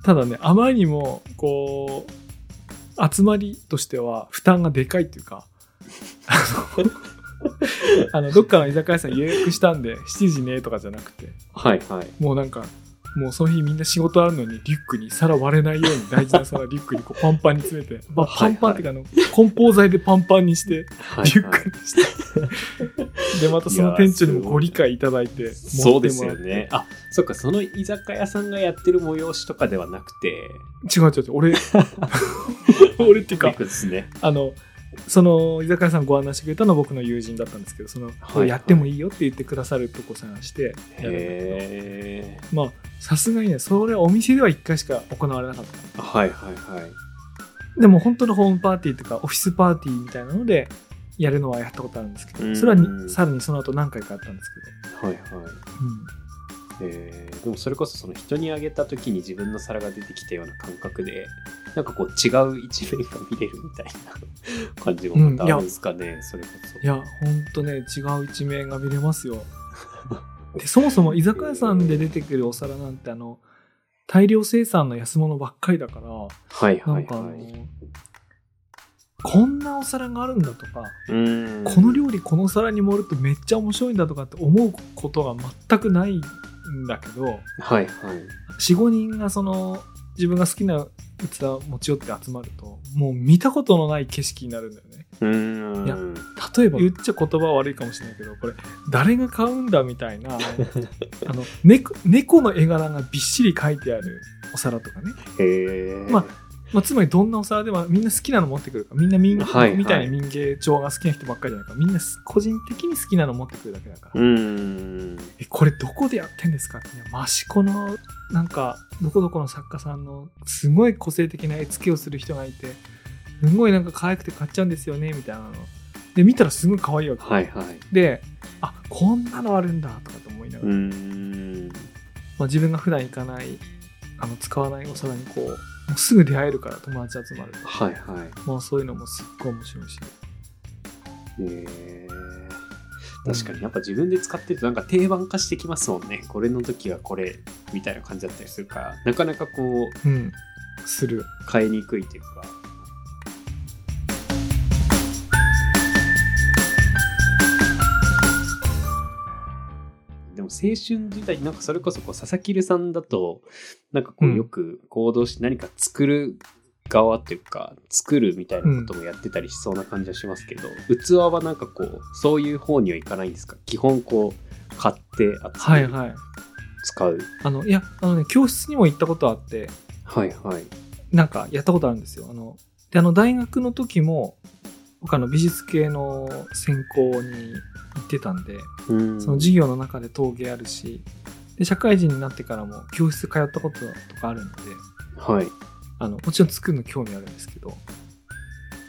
ただねあまりにもこう集まりとしては負担がでかいっていうかあの あのどっかの居酒屋さん予約したんで7時ねとかじゃなくて。はいはい。もうなんかもうその日みんな仕事あるのにリュックに皿割れないように大事な皿リュックにこうパンパンに詰めて、まあ、パンパンっていうかあの梱包材でパンパンにしてはいリュックにして、でまたその店長にもご理解いただいてそうですよね。あそっかその居酒屋さんがやってる催しとかではなくて。違う違う違う俺 俺っていうかですね。あのその居酒屋さんご案内してくれたのは僕の友人だったんですけどその、はいやってもいいよって言ってくださるとこ探してやるんだけどまあさすがにねそれはお店では1回しか行われなかった。はいはいはい。でも本当のホームパーティーとかオフィスパーティーみたいなのでやるのはやったことあるんですけうんどそれはにさらにその後何回かあったんですけはいはい。ど、うんえーでもそれこそその人にあげた時に自分の皿が出てきたような感覚でなんかこう違う一面が見れるみたいな感じもまたあるんですかね、それこそ。いやほんとね違う一面が見れますよ。でそもそも居酒屋さんで出てくるお皿なんてあの大量生産の安物ばっかりだからはいはいなんかあの、はいこんなお皿があるんだとか、うん。この料理この皿に盛るとめっちゃ面白いんだとかって思うことが全くないんだけどはいはい。45人がその自分が好きな器持ち寄って集まるともう見たことのない景色になるんだよね。うん。いや例えば言っちゃ言葉は悪いかもしれないけどこれ誰が買うんだみたいな あの猫猫の絵柄がびっしり描いてあるお皿とかね。へえままあ、つまりどんなお皿でもみんな好きなの持ってくるか。らみんな民、はいはい。みたいな民芸帳が好きな人ばっかりじゃないか。らみんな個人的に好きなの持ってくるだけだから、うん。えこれどこでやってんですか？って益子のなんかどこどこの作家さんのすごい個性的な絵付けをする人がいてすごいなんか可愛くて買っちゃうんですよねみたいなの。で見たらすごい可愛いわけ、はいはい。であこんなのあるんだとかと思いながら、うん。まあ、自分が普段行かないあの使わないお皿にこうすぐ出会えるから友達集まるとはいはいまあそういうのもすっごい面白いし。へー確かにやっぱ自分で使ってるとなんか定番化してきますもんねこれの時はこれみたいな感じだったりするからなかなかこううん。する。変えにくいというかも青春時代なんかそれこそこう佐々木留さんだとなんかこううんよく行動して何か作る側っていうか作るみたいなこともやってたりしそうな感じはしますけど、器はなんかこうそういう方にはいかないんですか？基本こう買って集める、はいはい。使うあの、いや、あのね、教室にも行ったことあって、はいはいなんかやったことあるんですよ。あの、で、あの、大学の時も、僕あの美術系の専攻に行ってたんで、うん。その授業の中で陶芸あるし、で、社会人になってからも教室通ったこととかあるので、はい。あの、もちろん作るの興味あるんですけど、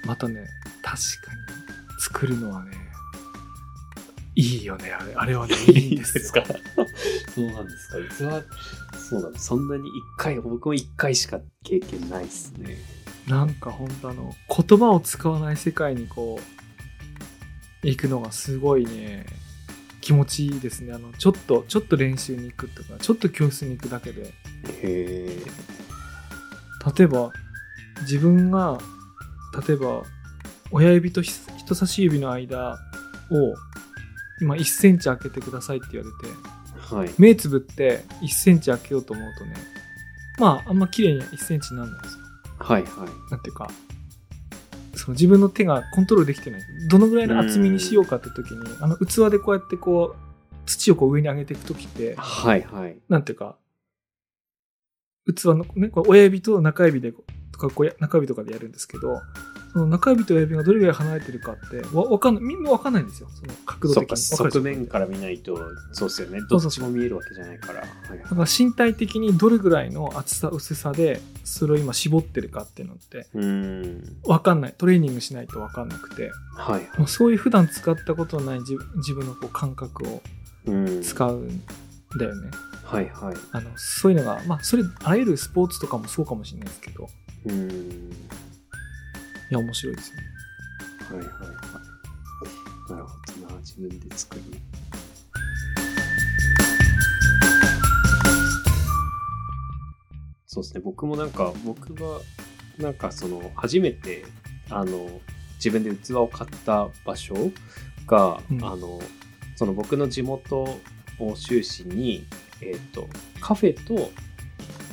またね、確かに作るのはね、いいよね、あれ。あれはね、いいんですよ。かそうなんですか？器そうなんだそんなに一回僕も一回しか経験ないですねなんか本当あの言葉を使わない世界にこう行くのがすごいね気持ちいいですね。あのちょっとちょっと練習に行くとかちょっと教室に行くだけで。例えば自分が例えば親指とひ人差し指の間を今1センチ開けてくださいって言われてはい。目つぶって1センチ開けようと思うとねまああんま綺麗に1センチにならないんですよはいはい。なんていうかその自分の手がコントロールできてないどのぐらいの厚みにしようかって時にあの器でこうやってこう土をこう上に上げていく時ってはいはい。なんていうか器のねこう親指と中指でとかこうや中指とかでやるんですけどその中指と親指がどれぐらい離れてるかってわわかんないみんなわかんないんですよその角度的に側面から見ないと、そうですよね。どっちも見えるわけじゃないから。はいだから身体的にどれぐらいの厚さ薄さでそれを今絞ってるかっていうのって。わかんないトレーニングしないとわかんなくてはいもうそういう普段使ったことのない自自分のこう感覚をうん。使うんだよね。はいはい。あのそういうのがまあそれあらゆるスポーツとかもそうかもしれないですけどいうーん。や面白いですよね。はいはいはい。なるほどな。自分で作り。そうですね。僕もなんか、僕が、なんかその、初めて、あの、自分で器を買った場所が、うんあの、その僕の地元を終始に、えっ、と、カフェと、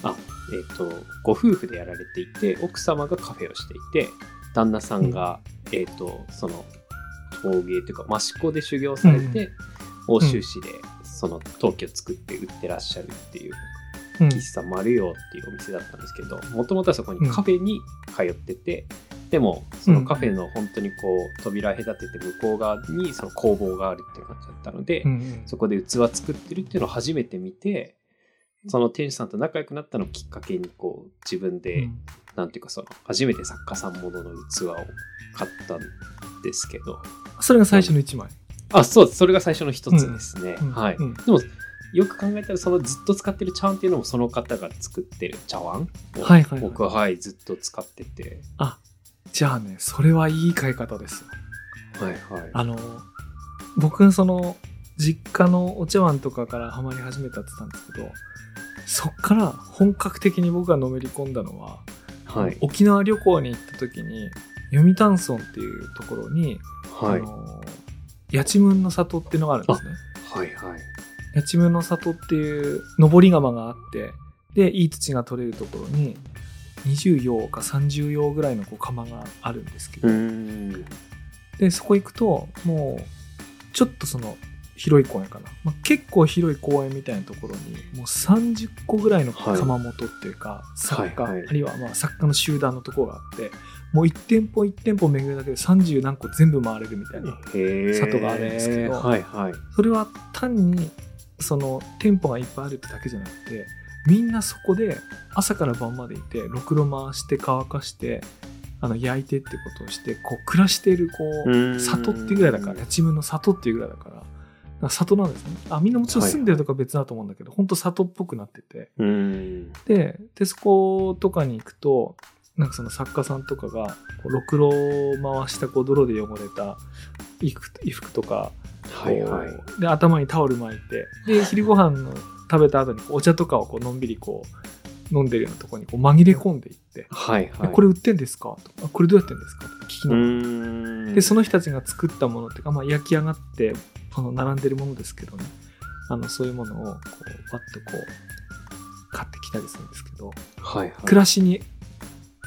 あ、えっ、と、ご夫婦でやられていて、奥様がカフェをしていて、旦那さんが、えっ、と、その、陶芸というか、益子で修行されて、欧州市で、その陶器を作って売ってらっしゃるっていう、うん。喫茶丸よっていうお店だったんですけど、もともとはそこにカフェに通ってて、でも、そのカフェの本当にこう、扉隔てて向こう側にその工房があるっていう感じだったので、うんうんそこで器作ってるっていうのを初めて見て、その店主さんと仲良くなったのをきっかけに、こう、自分で、うんなんていうかその、初めて作家さんものの器を買ったんですけど、それが最初の1枚。あ、そう。それが最初の一つですね。うんはい。うんでも、よく考えたら、そのずっと使ってる茶碗っていうのも、その方が作ってる茶碗をはいはいはい僕は、はい、ずっと使ってて。あじゃあねそれはいい買い方ですよ。はいはい。あの僕その実家のお茶碗とかからハマり始めたって言ったんですけどそっから本格的に僕がのめり込んだのは、はい。沖縄旅行に行った時に読谷村っていうところに、はい。あの八千文の里っていうのがあるんですね。はいはい。八千文の里っていう登り窯があってでいい土が取れるところに20葉か30葉ぐらいのこう窯があるんですけど。でそこ行くともうちょっとその広い公園かな、まあ、結構広い公園みたいなところにもう30個ぐらいのはい窯元っていうか、作家、はいはいあるいはまあ作家の集団のところがあってもう1店舗1店舗巡るだけで30何個全部回れるみたいな。里があるんですけどはいはい。それは単にその店舗がいっぱいあるってだけじゃなくてみんなそこで朝から晩までいてろくろ回して乾かしてあの焼いてってことをしてこう暮らしているこう里っていうぐらいだから八千分の里っていうぐらいだから里なんですねあみんなもちろん住んでるとか別だと思うんだけど、本当里っぽくなってて。ででそことかに行くとなんかその作家さんとかがこうろくろを回したこう泥で汚れた衣服衣服とかはいはい。で頭にタオル巻いてで昼ご飯の食べた後にお茶とかをこうのんびりこう飲んでるようなところにこう紛れ込んでいってはいはい。えこれ売ってんですか?」とかあ「これどうやってんですか?」とか聞きうながら。でその人たちが作ったものっていうか、まあ、焼き上がってあの並んでるものですけどね。あのそういうものをこうパッとこう買ってきたりするんですけど。はいはい。暮らしに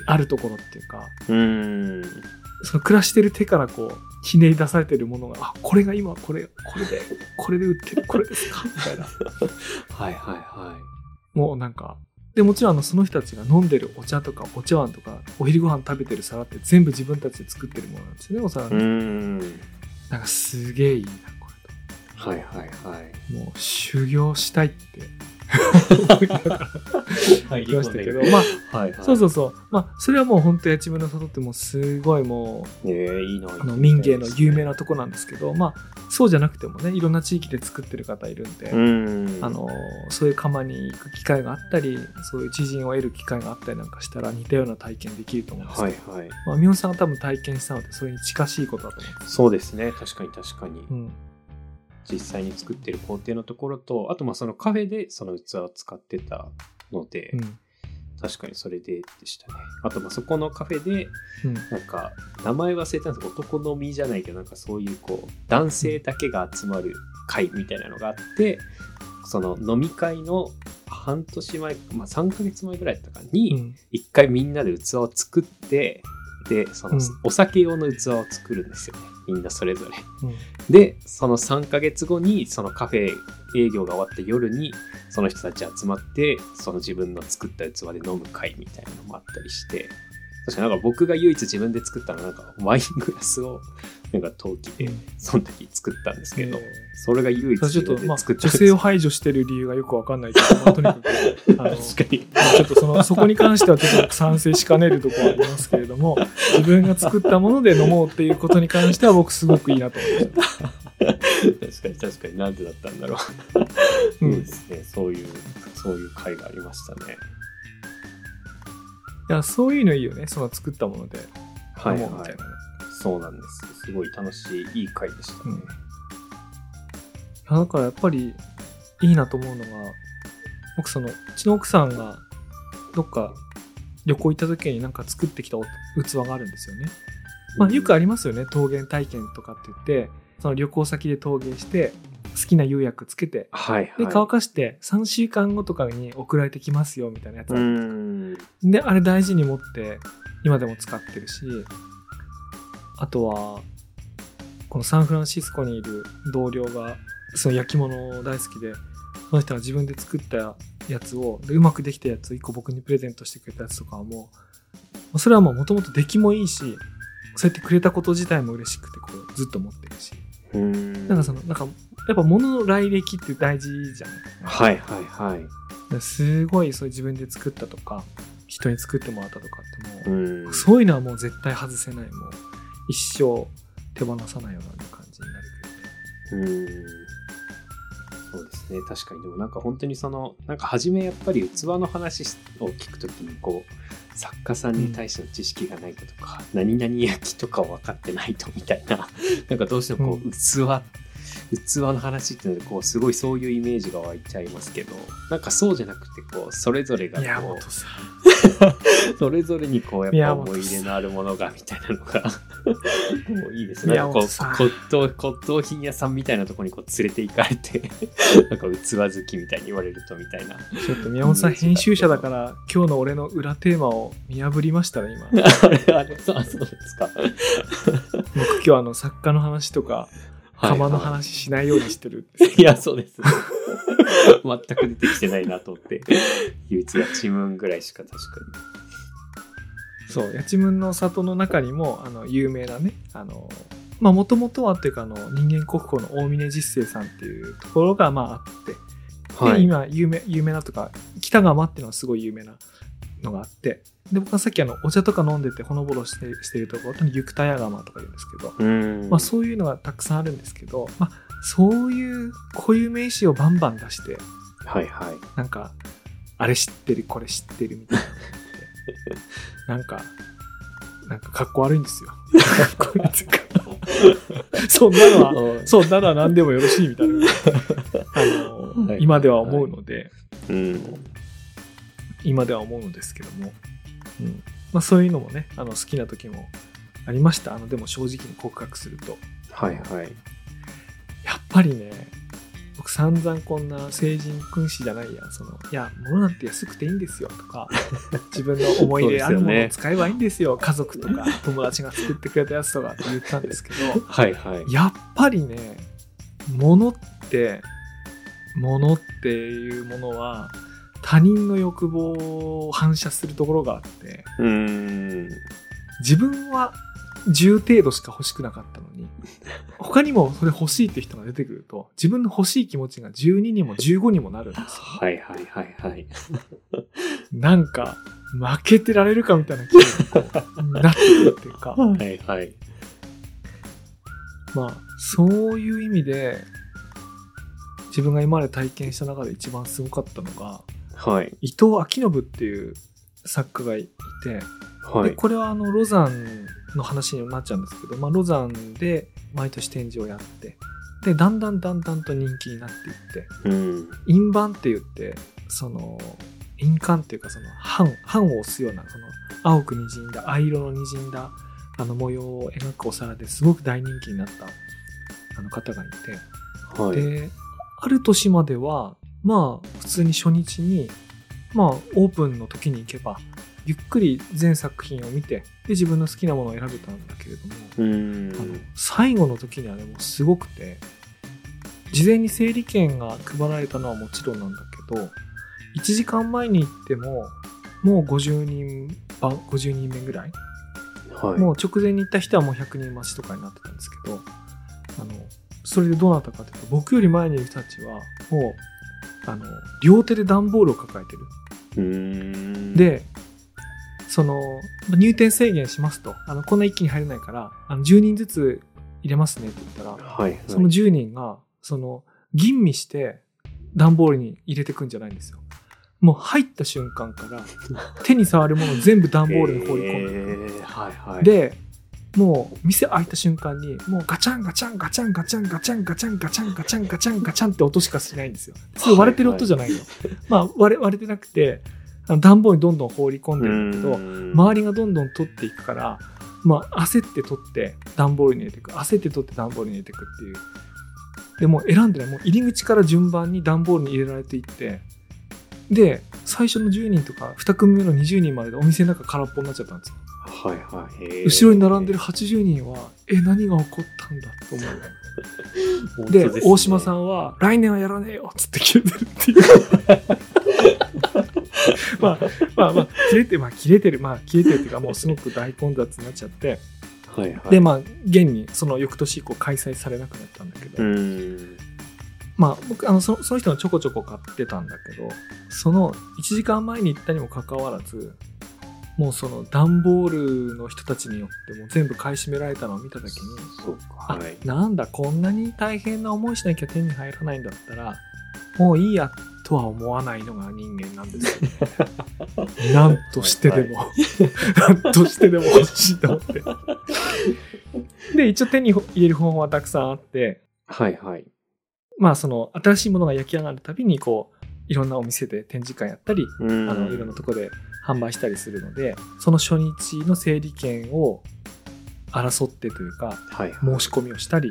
あるところっていうかうーん。その暮らしてる手からこうひねり出されてるものがあこれが今これこれで これで売ってるこれですか？みたいな。はいはいはもうなんかでもちろんあのその人たちが飲んでるお茶とかお茶碗とかお昼ご飯食べてる皿って全部自分たちで作ってるものなんですよねお皿。なんかすげえいいな。こはいはいはい。もう修行したいって はい言いましたけどまあはいはい。そうそうそうまあそれはもう本当八千分の里ってもうすごいもうええいいな。あの民芸の有名なとこなんですけどまあそうじゃなくてもねいろんな地域で作ってる方いるんで、うん。あのそういう窯に行く機会があったりそういう知人を得る機会があったりなんかしたら似たような体験できると思うんですけど、はいはい。まあ、宮本さんが多分体験したのでそれに近しいことだと思うんです、そうですね。確かに確かに。うん、実際に作ってる工程のところと、あとまあそのカフェでその器を使ってたので、うん。確かにそれででしたね。あと、まあそこのカフェで、うん。なんか、名前忘れたんです。けど、男のみじゃないけど、なんかそういうこう、男性だけが集まる会みたいなのがあって、その飲み会の半年前、まあ3ヶ月前ぐらいだったかうに、ん。一回みんなで器を作って、で、そのうん。お酒用の器を作るんですよね。みんなそれぞれ。うんで、その3ヶ月後に、そのカフェ営業が終わった夜に、その人たち集まって、その自分の作った器で飲む会みたいなのもあったりして、確かになんか僕が唯一自分で作ったのは、なんかワイングラスを、なんか陶器で、その時作ったんですけど、えーそれが唯一ちょっと、まあ、女性を排除してる理由がよくわかんないけど、まあ、とにかく、あの、確かに。まあちょっとその、そこに関してはちょっと賛成しかねるところはありますけれども、自分が作ったもので飲もうっていうことに関しては僕すごくいいなと思いました。確かに確かになんでだったんだろう。うんそうですね。そういう、そういう会がありましたね。いや、そういうのいいよね。その作ったものではいはい飲もうみたいな。ね。そうなんです。すごい楽しい、いい会でしたね。うんだからやっぱりいいなと思うのが、僕その、うちの奥さんがどっか旅行行った時になんか作ってきたお器があるんですよね。まあよくありますよね。陶芸体験とかって言って、その旅行先で陶芸して、好きな釉薬つけて、はいはい。で、乾かして3週間後とかに送られてきますよみたいなやつあ。で、あれ大事に持って、今でも使ってるし、あとは、このサンフランシスコにいる同僚が、その焼き物大好きで、その人が自分で作ったやつを、でうまくできたやつを一個僕にプレゼントしてくれたやつとかはもう、それはもう元々出来もいいし、そうやってくれたこと自体も嬉しくて、こう、ずっと持ってるし。うん。なんかその、なんか、やっぱ物の来歴って大事じゃん。はいはいはい。ですごいそういう自分で作ったとか、人に作ってもらったとかってもう、うん。そういうのはもう絶対外せない。もう一生手放さないような感じになるけどね。うん。そうですね。確かに。でもなんか本当にその、なんか初めやっぱり器の話を聞くときに、こう、作家さんに対しての知識がないととか、何々焼きとか分かってないとみたいな、なんかどうしてもこう、う器、器の話っていうので、こう、すごいそういうイメージが湧いちゃいますけど、なんかそうじゃなくて、こう、それぞれが宮こう、それぞれにこう、やっぱ思い入れのあるものが、みたいなのが、こういいですね。こう骨董、骨董品屋さんみたいなところにこう連れて行かれて、なんか器好きみたいに言われるとみたいな。ん。ちょっと宮本さん編集者だから、今日の俺の裏テーマを見破りましたね、今。あれ、あれ、そうそうですか。僕今日あの作家の話とか、釜のはい話しないようにしてる。はい。いや、そうです。全く出てきてないなと思って。唯一やちむんぐらいしか確かそう、八千の里の中にも、あの、有名なね、あの、まあ、もともとはっていうか、あの、人間国宝の大峰実生さんっていうところが、まあ、あって、に。で、今、有名、有名なとか、北川っていうのはすごい有名なのがあって、で、僕はさっきあの、お茶とか飲んでてほのぼろしてしてるところ、ゆくたや釜とか言うんですけど、うん。まあそういうのがたくさんあるんですけど、まあそういう固有名詞をバンバン出して、はいはい。なんか、あれ知ってる、これ知ってるみたいな。なんか、なんか格好悪いんですよ。これっていうかそんなのは、そんなのは何でもよろしいみたいな。あの、はい今では思うので、うん。今では思うのですけども、うん。まあ、そういうのもねあの好きな時もありました。あのでも正直に告白すると。はいはい。やっぱりね僕散々こんな成人君子じゃないやそのいや物なんて安くていいんですよ。とか 自分の思い入れあるものを使えばいいんですよ。家族とか友達が作ってくれたやつとかって言ったんですけど。はいはい。やっぱりね物って物っていうものは他人の欲望を反射するところがあってうん。自分は10程度しか欲しくなかったのに 他にもそれ欲しいって人が出てくると自分の欲しい気持ちが12にも15にもなるんですよはいはいはいはい。なんか負けてられるかみたいな気分になってくるっていうか はいはい。まあそういう意味で自分が今まで体験した中で一番すごかったのがはい。伊藤明信っていう作家がいて、はい。でこれはあのロザンの話になっちゃうんですけど、まあ、ロザンで毎年展示をやってでだんだんだんだんと人気になっていってうん。印版って言ってその印鑑っていうかその版版を押すようなその青くにじんだ藍色のにじんだあの模様を描くお皿ですごく大人気になったあの方がいて、はい。である年まではまあ普通に初日にまあオープンの時に行けばゆっくり全作品を見てで自分の好きなものを選べたんだけれども、あのん。最後の時にはねもうすごくて事前に整理券が配られたのはもちろんなんだけど1時間前に行ってももう50人ば50人目ぐらい、はい。もう直前に行った人はもう100人待ちとかになってたんですけどあのそれでどうなったかというと僕より前にいる人たちはもうあの両手で段ボールを抱えてる。でその入店制限しますと。あのこんな一気に入れないからあの10人ずつ入れますねって言ったらはい、はい。その10人がその吟味して段ボールに入れてくんじゃないんですよ。もう入った瞬間から 手に触るもの全部段ボールに放り込んでえーはいはい。、でもう店開いた瞬間にもうガチャンガチャンガチャンガチャンガチャンガチャンガチャンガチャンガチャンガチャンって音しかしないんですよ。それ割れてる音じゃないの、まあ割れ割れてなくて段ボールにどんどん放り込んでるんだけど周りがどんどん取っていくから、まあ、焦って取って段ボールに入れていく。焦って取って段ボールに入れていくっていう。でもう選んでない。もう入り口から順番に段ボールに入れられていってで最初の10人とか2組目の20人まででお店の中空っぽになっちゃったんですよはいはい。えー。後ろに並んでる80人はえ何が起こったんだと思う。でね。大島さんは来年はやらねえよっつって切れてるっていう。まあまあまあ切れてまあ切れてる。まあ切れてるっていうかもうすごく大混雑になっちゃって。はいはい。でまあ現にその翌年以降開催されなくなったんだけど。まあ僕あのそその人のちょこちょこ買ってたんだけどその1時間前に行ったにもかかわらずもうその段ボールの人たちによってもう全部買い占められたのを見た時にそうか。あはい。なんだこんなに大変な思いしなきゃ手に入らないんだったらもういいやとは思わないのが人間なんですよ、ね、なんとしてでも、なんとしてでも欲しいと思ってで一応手に入れる本はたくさんあってはいはい。まあその新しいものが焼き上がるたびにこういろんなお店で展示会やったりあのいろんなとこで販売したりするのでその初日の整理券を争ってというかはいはい。申し込みをしたり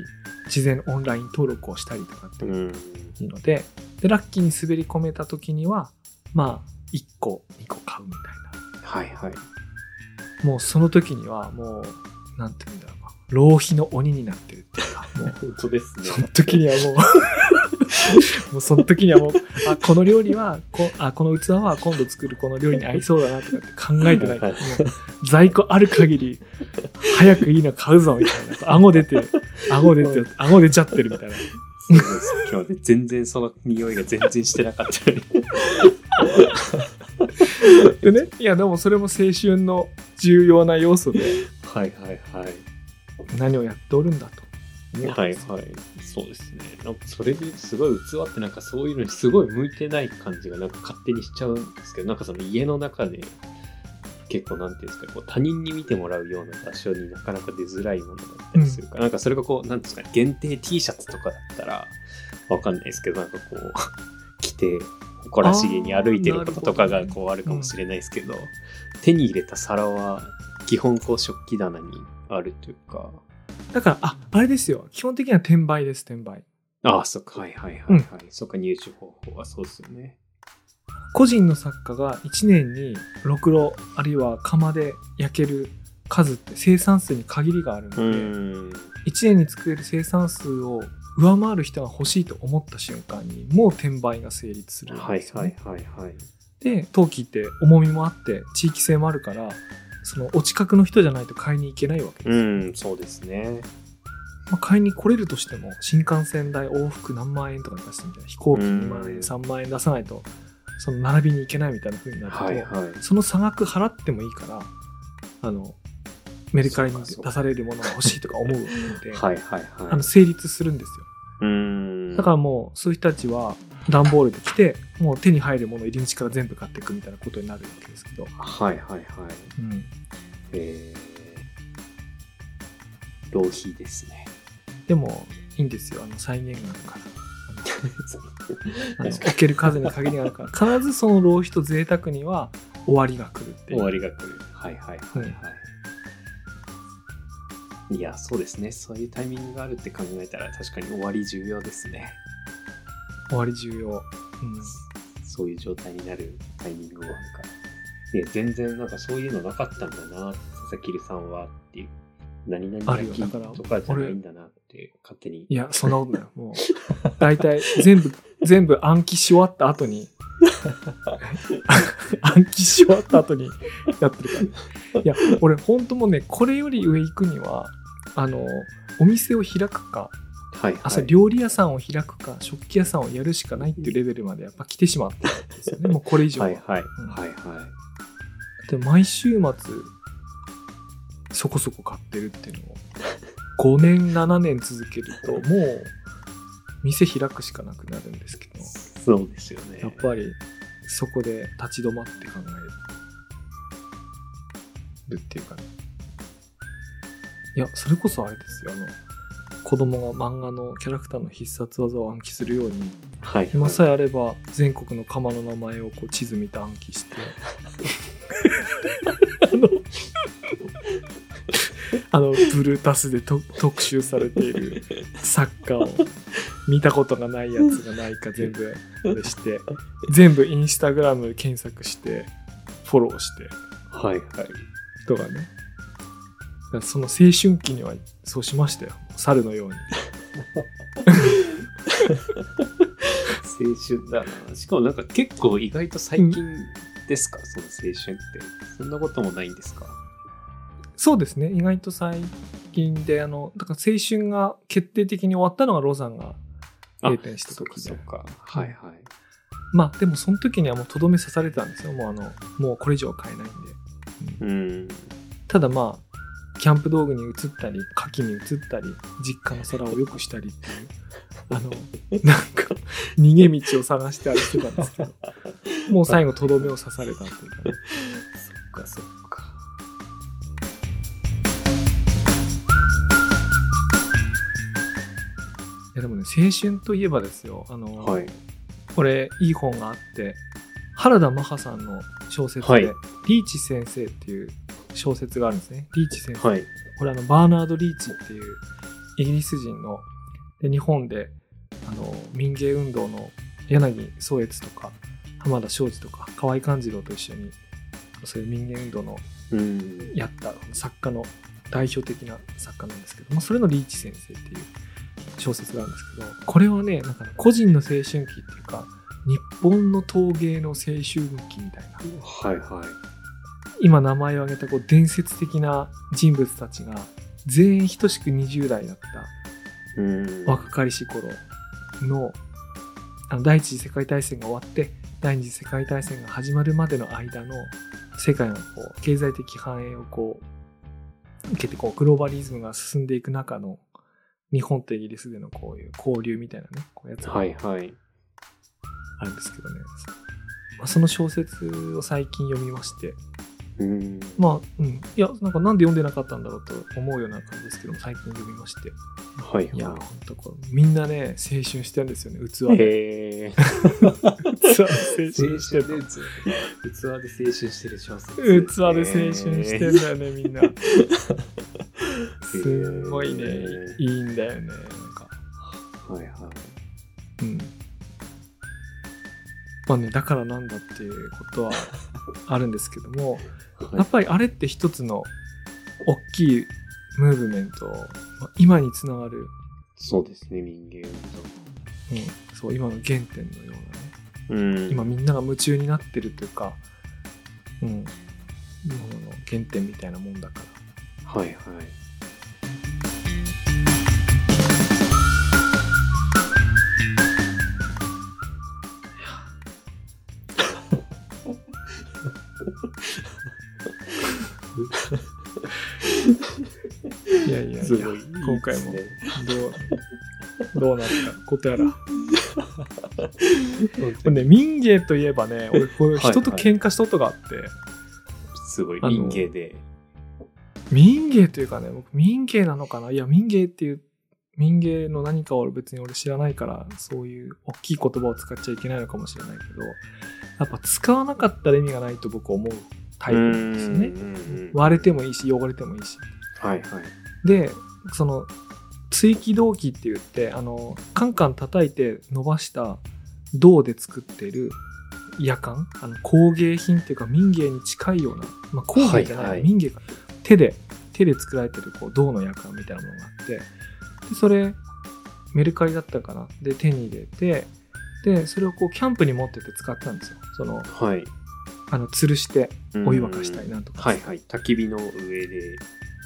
事前オンライン登録をしたりとかってういう。のででラッキーに滑り込めた時にはまあ1個2個買うみたいはいはい。なもうその時にはもうなんていうんだろうな浪費の鬼になってるっていうかもう 本当ですね。その時にはもう もうその時にはもうあこの料理はこあこの器は今度作るこの料理に合いそうだなとかって考えてない。はい在庫ある限り早くいいの買うぞみたいな。顎出て顎出て顎出ちゃってるみたいな。今日で全然その匂いが全然してなかった。でねいやでもそれも青春の重要な要素で。はいはいはい。何をやっておるんだと思うはいはい。そうですね。なんかそれですごい器ってなんかそういうのにすごい向いてない感じがなんか勝手にしちゃうんですけど、なんかその家の中で結構なんていうんですか、こう他人に見てもらうような場所になかなか出づらいものだったりするから、なんかそれがこう、なんていうんですか、限定 T シャツとかだったらわかんないですけど、なんかこう、着て誇らしげに歩いてることとかがこうあるかもしれないですけど、手に入れた皿は基本こう食器棚にあるというか、だからああれですよ基本的には転売です転売ああ、そっか、はいはいはいはい。そっか、入手方法はそうですよね。個人の作家が1年にろくろあるいは窯で焼ける数って生産数に限りがあるのうで、ん。1年に作れる生産数を上回る人が欲しいと思った瞬間にもう転売が成立するんはいですよね。はいはいはい。で陶器って重みもあって地域性もあるからそのお近くの人じゃないと買いに行けないわけですよ、うん、そうですね。まあ、買いに来れるとしても新幹線代往復何万円とか出してみたいな飛行機うん2万円3万円出さないとその並びに行けないみたいな風になると、はいはい。その差額払ってもいいからあのメルカリに出されるものが欲しいとか思うので、はいはいはい。あの成立するんですようん。だからもうそういう人たちは段ボールで来てもう手に入るものを入り口から全部買っていくみたいなことになるわけですけど、はいはいはい。うん、えー、浪費ですね。でもいいんですよあの再現があるからあの 置ける数に限りがあるから必ずその浪費と贅沢には終わりが来るっていう終わりが来る。はいはいはいはい。いや、そうですね。そういうタイミングがあるって考えたら確かに終わり重要ですね。終わり重要、うん、そういう状態になるタイミングがあるから。いや、全然なんかそういうのなかったんだな、佐々木さんはっていう。何々あるだからとかじゃないんだなって勝手に。いやそんなことないもう 大体全部全部暗記し終わった後に 暗記し終わった後にやってるからいや俺本当もうねこれより上行くにはあのお店を開くかはいはい。あそう料理屋さんを開くか食器屋さんをやるしかないっていうレベルまでやっぱ来てしまったんですよね もうこれ以上は、はいはい。うんはいはい。で毎週末そこそこ買ってるっていうのを5年7年続けると もう店開くしかなくなるんですけどそうですよね。やっぱりそこで立ち止まって考えるっていうかねいやそれこそあれですよあの子供が漫画のキャラクターの必殺技を暗記するようにはい。暇さえあれば全国の釜の名前をこう地図見て暗記して。あのあのブルータスでと特集されている作家を見たことがないやつがないか全部あれして全部インスタグラム検索してフォローして。はい。はい。とかね。その青春期にはそうしましたよ猿のように 青春だな。しかもなんか結構意外と最近ですか、その青春って。そんなこともないんですか？そうですね意外と最近であのだから青春が決定的に終わったのがロザンが閉店した時でそっか。はいはい。まあでもその時にはもうとどめ刺されてたんですよもうあのもうこれ以上は買えないんで、うんうん。ただまあキャンプ道具に移ったり牡蠣に移ったり実家の皿を良くしたりっていうあのなんか逃げ道を探してあれしてたんですけどもう最後とどめを刺されたっていうかねそっかそっか。いやでもね青春といえばですよあの、はい。これいい本があって原田マハさんの小説で、はいリーチ先生っていう小説があるんですねリーチ先生、はい。これあのバーナード・リーチっていうイギリス人ので日本であの民芸運動の柳宗悦とか浜田庄司とか河合勘次郎と一緒にそういう民芸運動のうん。やった作家の代表的な作家なんですけど、まあ、それのリーチ先生っていう小説があるんですけどこれはねなんかね個人の青春期っていうか日本の陶芸の青春期みたいなはいはい。今名前を挙げたこう伝説的な人物たちが全員等しく20代だったうん。若かりし頃のあの第一次世界大戦が終わって第二次世界大戦が始まるまでの間の世界のこう経済的繁栄をこう受けてこうグローバリズムが進んでいく中の日本とイギリスでのこういう交流みたいなねこうやつがはいはい。あるんですけどね、まあ、その小説を最近読みましてうん。まあ、うん。いや、なんかなんで読んでなかったんだろうと思うような感じですけども、最近読みまして。はいいや、はほんとこう、みんなね、青春してるんですよね、器い。で。へえ。器で青青春してる。器で青春してる小説。器で青春してんだよね、みんな。すんごいねいいんだよね、なんか。はいはい。うん。まあね、だからなんだっていうことはあるんですけども、やっぱりあれって一つの大きいムーブメント、まあ今につながるそうですね、民芸うん、そう今の原点のようなね運動。うん。今みんなが夢中になってるというか、うん、ものの原点みたいなもんだからはいはい。やいやいやすごい。今回もどうどうなったことやら これね民芸といえばね俺これ人と喧嘩したことがあって、すごいあの民芸で。民芸というかね僕民芸なのかないや民芸っていう民芸の何かを別に俺知らないから、そういう大きい言葉を使っちゃいけないのかもしれないけど、やっぱ使わなかったら意味がないと僕は思うタイプなんです。ね割れてもいいし、汚れてもいいし。はいはい。で、その、追記銅器って言って、あの、カンカン叩いて伸ばした銅で作ってる夜間、あの工芸品っていうか民芸に近いような、まあ、工芸じゃない、はいはい民芸か。手で、手で作られてるこう銅の夜間みたいなものがあって、で、それ、メルカリだったかな。で、手に入れて、で、それをこう、キャンプに持ってって使ってたんですよ。その、はい。あの、吊るしてお湯沸かしたりなんとか。はいはい。焚き火の上で、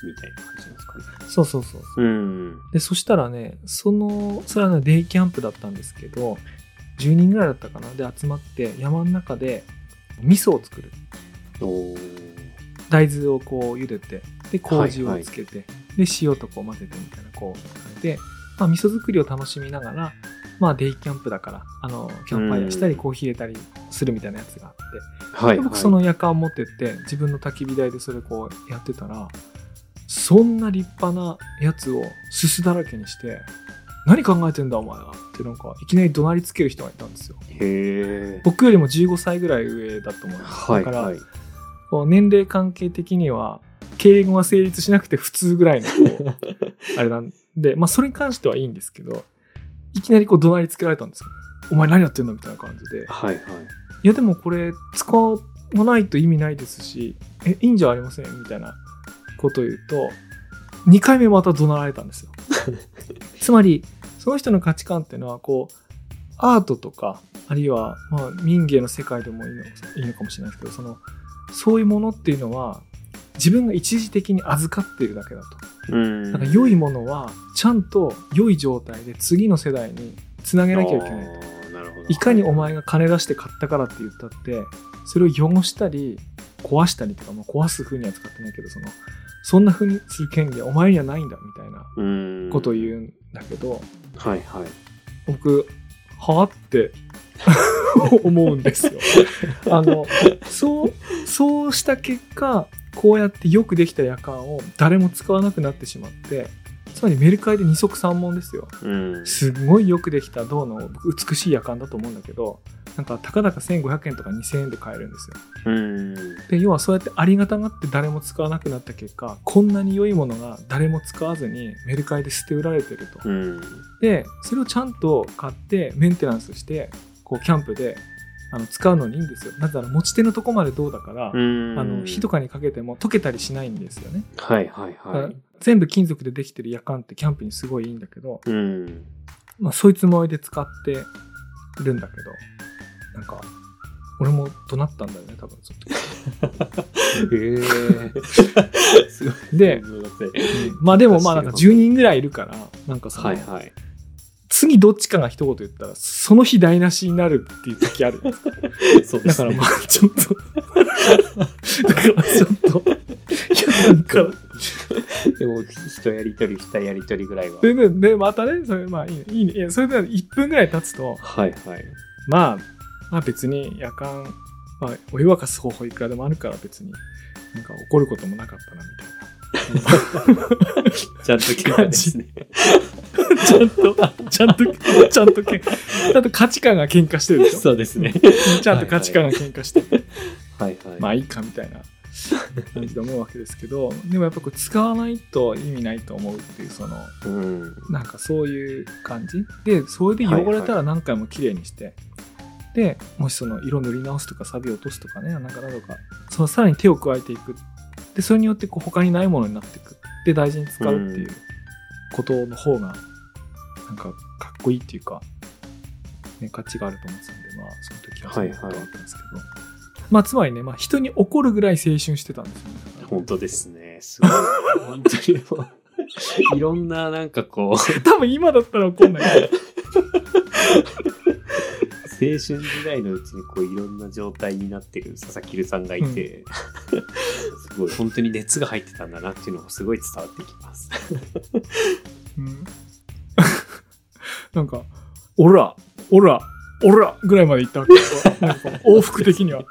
みたいな感じなんですかね。そうそうそう。うん。で、そしたらね、その、それはね、デイキャンプだったんですけど、10人ぐらいだったかな？で集まって山の中で味噌を作る。おー大豆をこう茹でて、で、麹をつけて、で、塩とこう混ぜてみたいな、こうで、まあ、味噌作りを楽しみながら、まあ、デイキャンプだから、あの、キャンプファイヤーしたり、うんコーヒー入れたりするみたいなやつがあって、はい、僕その夜間持ってって、自分の焚き火台でそれこうやってたら、そんな立派なやつをすすだらけにして、何考えてんだお前はってなんかいきなり怒鳴りつける人がいたんですよ。へえ。僕よりも15歳ぐらい上だと思うんです。はい、だから、はい。年齢関係的には敬語が成立しなくて普通ぐらいの あれなんで、まあそれに関してはいいんですけど、いきなりこう怒鳴りつけられたんですよ。お前何やってんの？みたいな感じで。はい、はい。いやでもこれ使わないと意味ないですし、え、いいんじゃありません？みたいなことを言うと、2回目また怒鳴られたんですよ。つまり、その人の価値観っていうのは、こう、アートとか、あるいは、まあ、民芸の世界でもいいのいいのかもしれないですけど、その、そういうものっていうのは、自分が一時的に預かっているだけだと。うん。だから良いものは、ちゃんと良い状態で次の世代につなげなきゃいけないと。いかにお前が金出して買ったからって言ったって、それを汚したり、壊したりとか、まあ、壊す風には使ってないけど、その、そんな風にする権利はお前にはないんだみたいなうん。ことを言うんだけど、はい、はい。僕、はあって 思うんですよ。あの、そう、そうした結果、こうやってよくできた夜間を誰も使わなくなってしまって、つまりメルカリで二足三門ですよ。うん。すごいよくできた銅の美しい夜間だと思うんだけど、なんかたかだか1500円とか2000円で買えるんですよ。うん。で、要はそうやってありがたがって誰も使わなくなった結果、こんなに良いものが誰も使わずにメルカリで捨て売られてると。うん。で、それをちゃんと買ってメンテナンスして、こうキャンプであの使うのにいいんですよ。なぜなら持ち手のとこまで銅だから、うん。あの火とかにかけても溶けたりしないんですよね。はい、はい、はい。全部金属でできてる夜間ってキャンプにすごいいいんだけど、うん。まあ、そういうつもりで使ってるんだけど、なんか、俺も怒鳴ったんだよね、多分、その時。へえ。すごい。で、まあでもまあなんか10人ぐらいいるから、なんかその、はい、はい。次どっちかが一言言ったら、その日台無しになるっていう時ある。そうですねだからま。あちょっと、だからちょっと、なんか、でも、人やりとり、二やりとりぐらいは。で、で、でまたね、それまあいいね、いいね。いや、それで1分ぐらい経つと、はい、はい。まあ、まあ別に夜間、まあ、お湯沸かす方法いくらでもあるから別に、なんか怒ることもなかったな、みたいな。ちゃんと聞いたですね。ちゃんと、ちゃんと、ちゃんと ちゃんと価値観が喧嘩してるでしょ。そうですね。ちゃんと価値観が喧嘩して、はい、はい。まあいいかみたいな感じで思うわけですけど、でもやっぱこう使わないと意味ないと思うっていう、その、うん。なんかそういう感じで、それで汚れたら何回も綺麗にして、で、もしその色塗り直すとか錆び落とすとかね、なんかなどか、そのさらに手を加えていく。で、それによってこう他にないものになっていく。で、大事に使うっていうことの方が、なんかかっこいいっていうか、ね、価値があると思ってたんで、まあ、その時はそういうことだったんですけど。まあ、つまりね、まあ、人に怒るぐらい青春してたんですよね。本当ですね。すごい。本当にもう、いろんななんかこう、多分今だったら怒んない。青春時代のうちにこういろんな状態になってる佐々木さんがいて、すごい本当に熱が入ってたんだなっていうのがすごい伝わってきます。うん なんか、オラ、オラ、オラぐらいまで行ったわけ往復的には。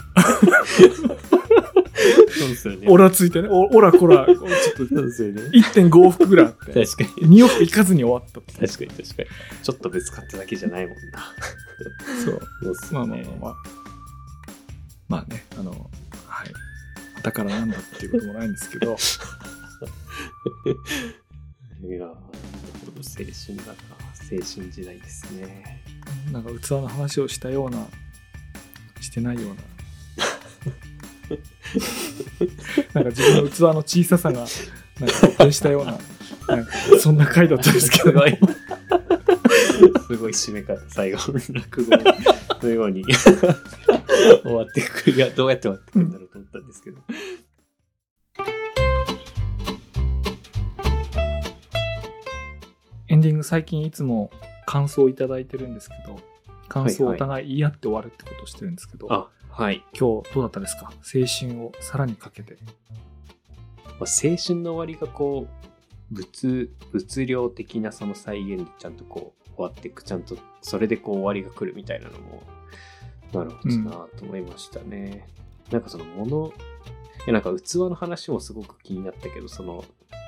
そですよね。オラついてね、おオラコラ、ちょっとそうですよね。1.5往復ぐらいあって、確かに。2往復行かずに終わった。確かに確かに。ちょっとぶつかっただけじゃないもんな。そう。そうっすまあまあまあまあ。まあね、あの、はい。だからなんだっていうこともないんですけど、いや、青春だな。青春時代ですね。なんか器の話をしたような、してないような。なんか自分の器の小ささが、なんか露呈したような、なんかそんな回だったんですけど、すごい。すごい締め方、最後の落語のように 終わってくる。いや、どうやって終わってくるんだろうと思ったんですけど。エンディング最近いつも感想をいただいてるんですけど、感想をおはい互い言い合って終わるってことをしてるんですけど、あ、はい。今日どうだったですか？青春をさらにかけて。まあ、青春の終わりがこう、物、物量的なその再現でちゃんとこう、終わっていく。ちゃんと、それでこう終わりが来るみたいなのも、なるほどなと思いましたね。なんかそのもの、いやなんか器の話もすごく気になったけど、その、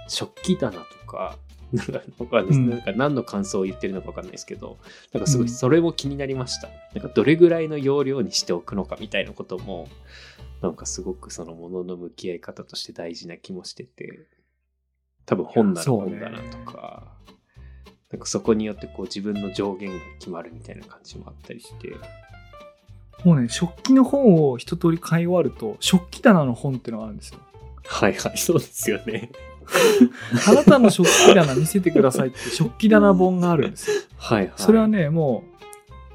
食器棚とか、なんかわかんないですうんなんか何の感想を言ってるのかわかんないですけど、なんかすごうんいそれも気になりました。なんかどれぐらいの容量にしておくのかみたいなことも、なんかすごくそのものの向き合い方として大事な気もしてて、多分本なら本だなとか、なんかそこによってこう自分の上限が決まるみたいな感じもあったりして、もうね、食器の本を一通り買い終わると、食器棚の本っていうのがあるんですよ。はいはい、そうですよね。あ なたの食器棚見せてくださいって食器棚本があるんですよ。はいはい。それはね、もう、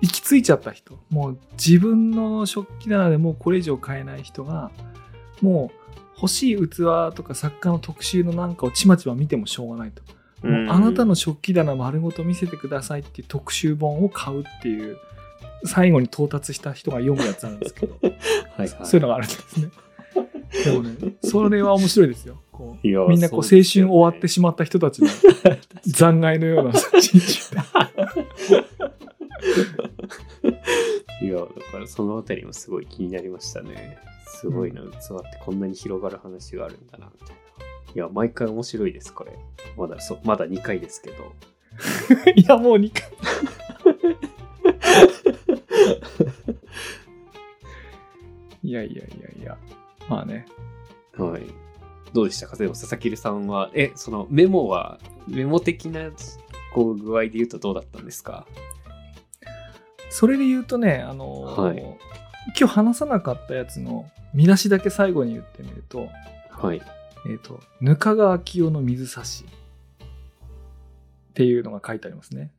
行き着いちゃった人。もう自分の食器棚でもうこれ以上買えない人が、もう欲しい器とか作家の特集のなんかをちまちま見てもしょうがないと。もうあなたの食器棚丸ごと見せてくださいっていう特集本を買うっていう、最後に到達した人が読むやつなんですけど、はいはい、そういうのがあるんですね。でもね、それは面白いですよ。こうみんなこう青春終わってしまった人たちの 残骸のような人種 いや、だからそのあたりもすごい気になりましたね。すごいな、器ってこんなに広がる話があるんだな、みたいな。いや、毎回面白いです、これ。まだ、そうまだ2回ですけど。いや、もう2回。いやいやいやいや。まあね。はい。どうでしたか？でも佐々木さんは、え、そのメモは、メモ的なこう具合で言うとどうだったんですか？それで言うとね、あのーはい今日話さなかったやつの見出しだけ最後に言ってみると、はい。えっ、と、ぬかが秋代の水差しっていうのが書いてありますね。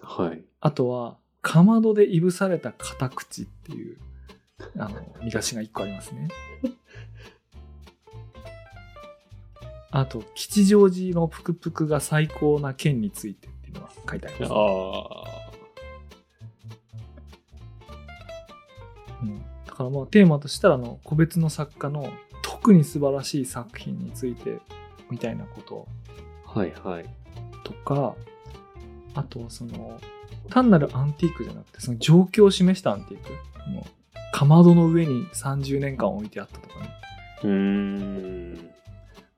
はい。あとは、かまどでいぶされた片口っていう、あの、見出しが一個ありますね。あと、吉祥寺のぷくぷくが最高な剣についてっていうのが書いてあります、ね。あうんだからまあテーマとしたらあの個別の作家の特に素晴らしい作品についてみたいなことあ。はいはい。とかあとはその単なるアンティークじゃなくてその状況を示したアンティークもうかまどの上に30年間置いてあったとかねうーん。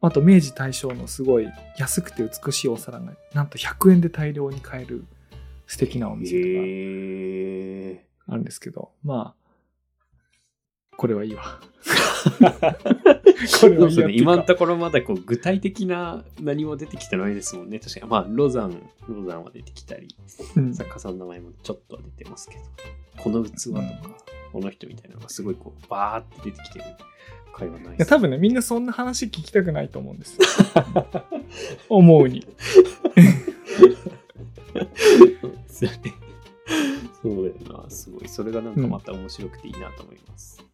あと明治大正のすごい安くて美しいお皿がなんと100円で大量に買える素敵なお店とか。あるんですけどまあこれはいいわ。これはいいやっていうか今のところまだこう具体的な何も出てきてないですもんね。確かに。まあ、ロザン、ロザンは出てきたり、うん作家さんの名前もちょっとは出てますけど、この器とか、うんこの人みたいなのがすごいこう、バーって出てきてる会話ないいや、多分ね、みんなそんな話聞きたくないと思うんですよ。思うに。そうですよね。そうだよな。すごい。それがなんかまた面白くていいなと思います。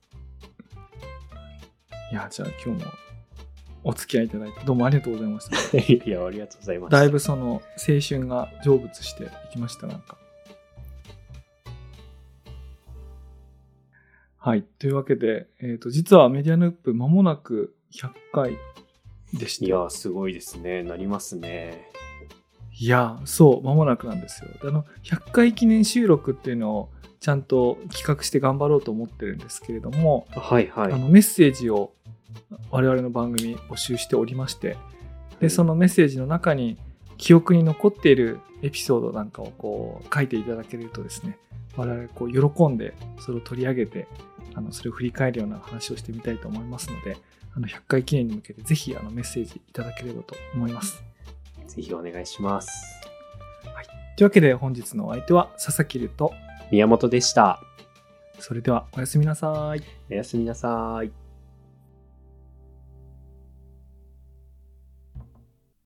いや、じゃあ今日もお付き合いいただいて、どうもありがとうございました。いや、ありがとうございました。だいぶその青春が成仏していきました、なんか。はい。というわけで、えっ、と、実はメディアヌープ間もなく100回でした。いや、すごいですね。なりますね。いや、そう、間もなくなんですよ。であの、100回記念収録っていうのをちゃんと企画して頑張ろうと思ってるんですけれども、はいはい。あのメッセージを我々の番組募集しておりましてでそのメッセージの中に記憶に残っているエピソードなんかをこう書いていただけるとですね我々こう喜んでそれを取り上げてあのそれを振り返るような話をしてみたいと思いますのであの100回記念に向けてぜひあのメッセージいただければと思います。ぜひお願いします。というわけで本日のお相手は佐々木ると宮本でした。それではおやすみなさい。おやすみなさい。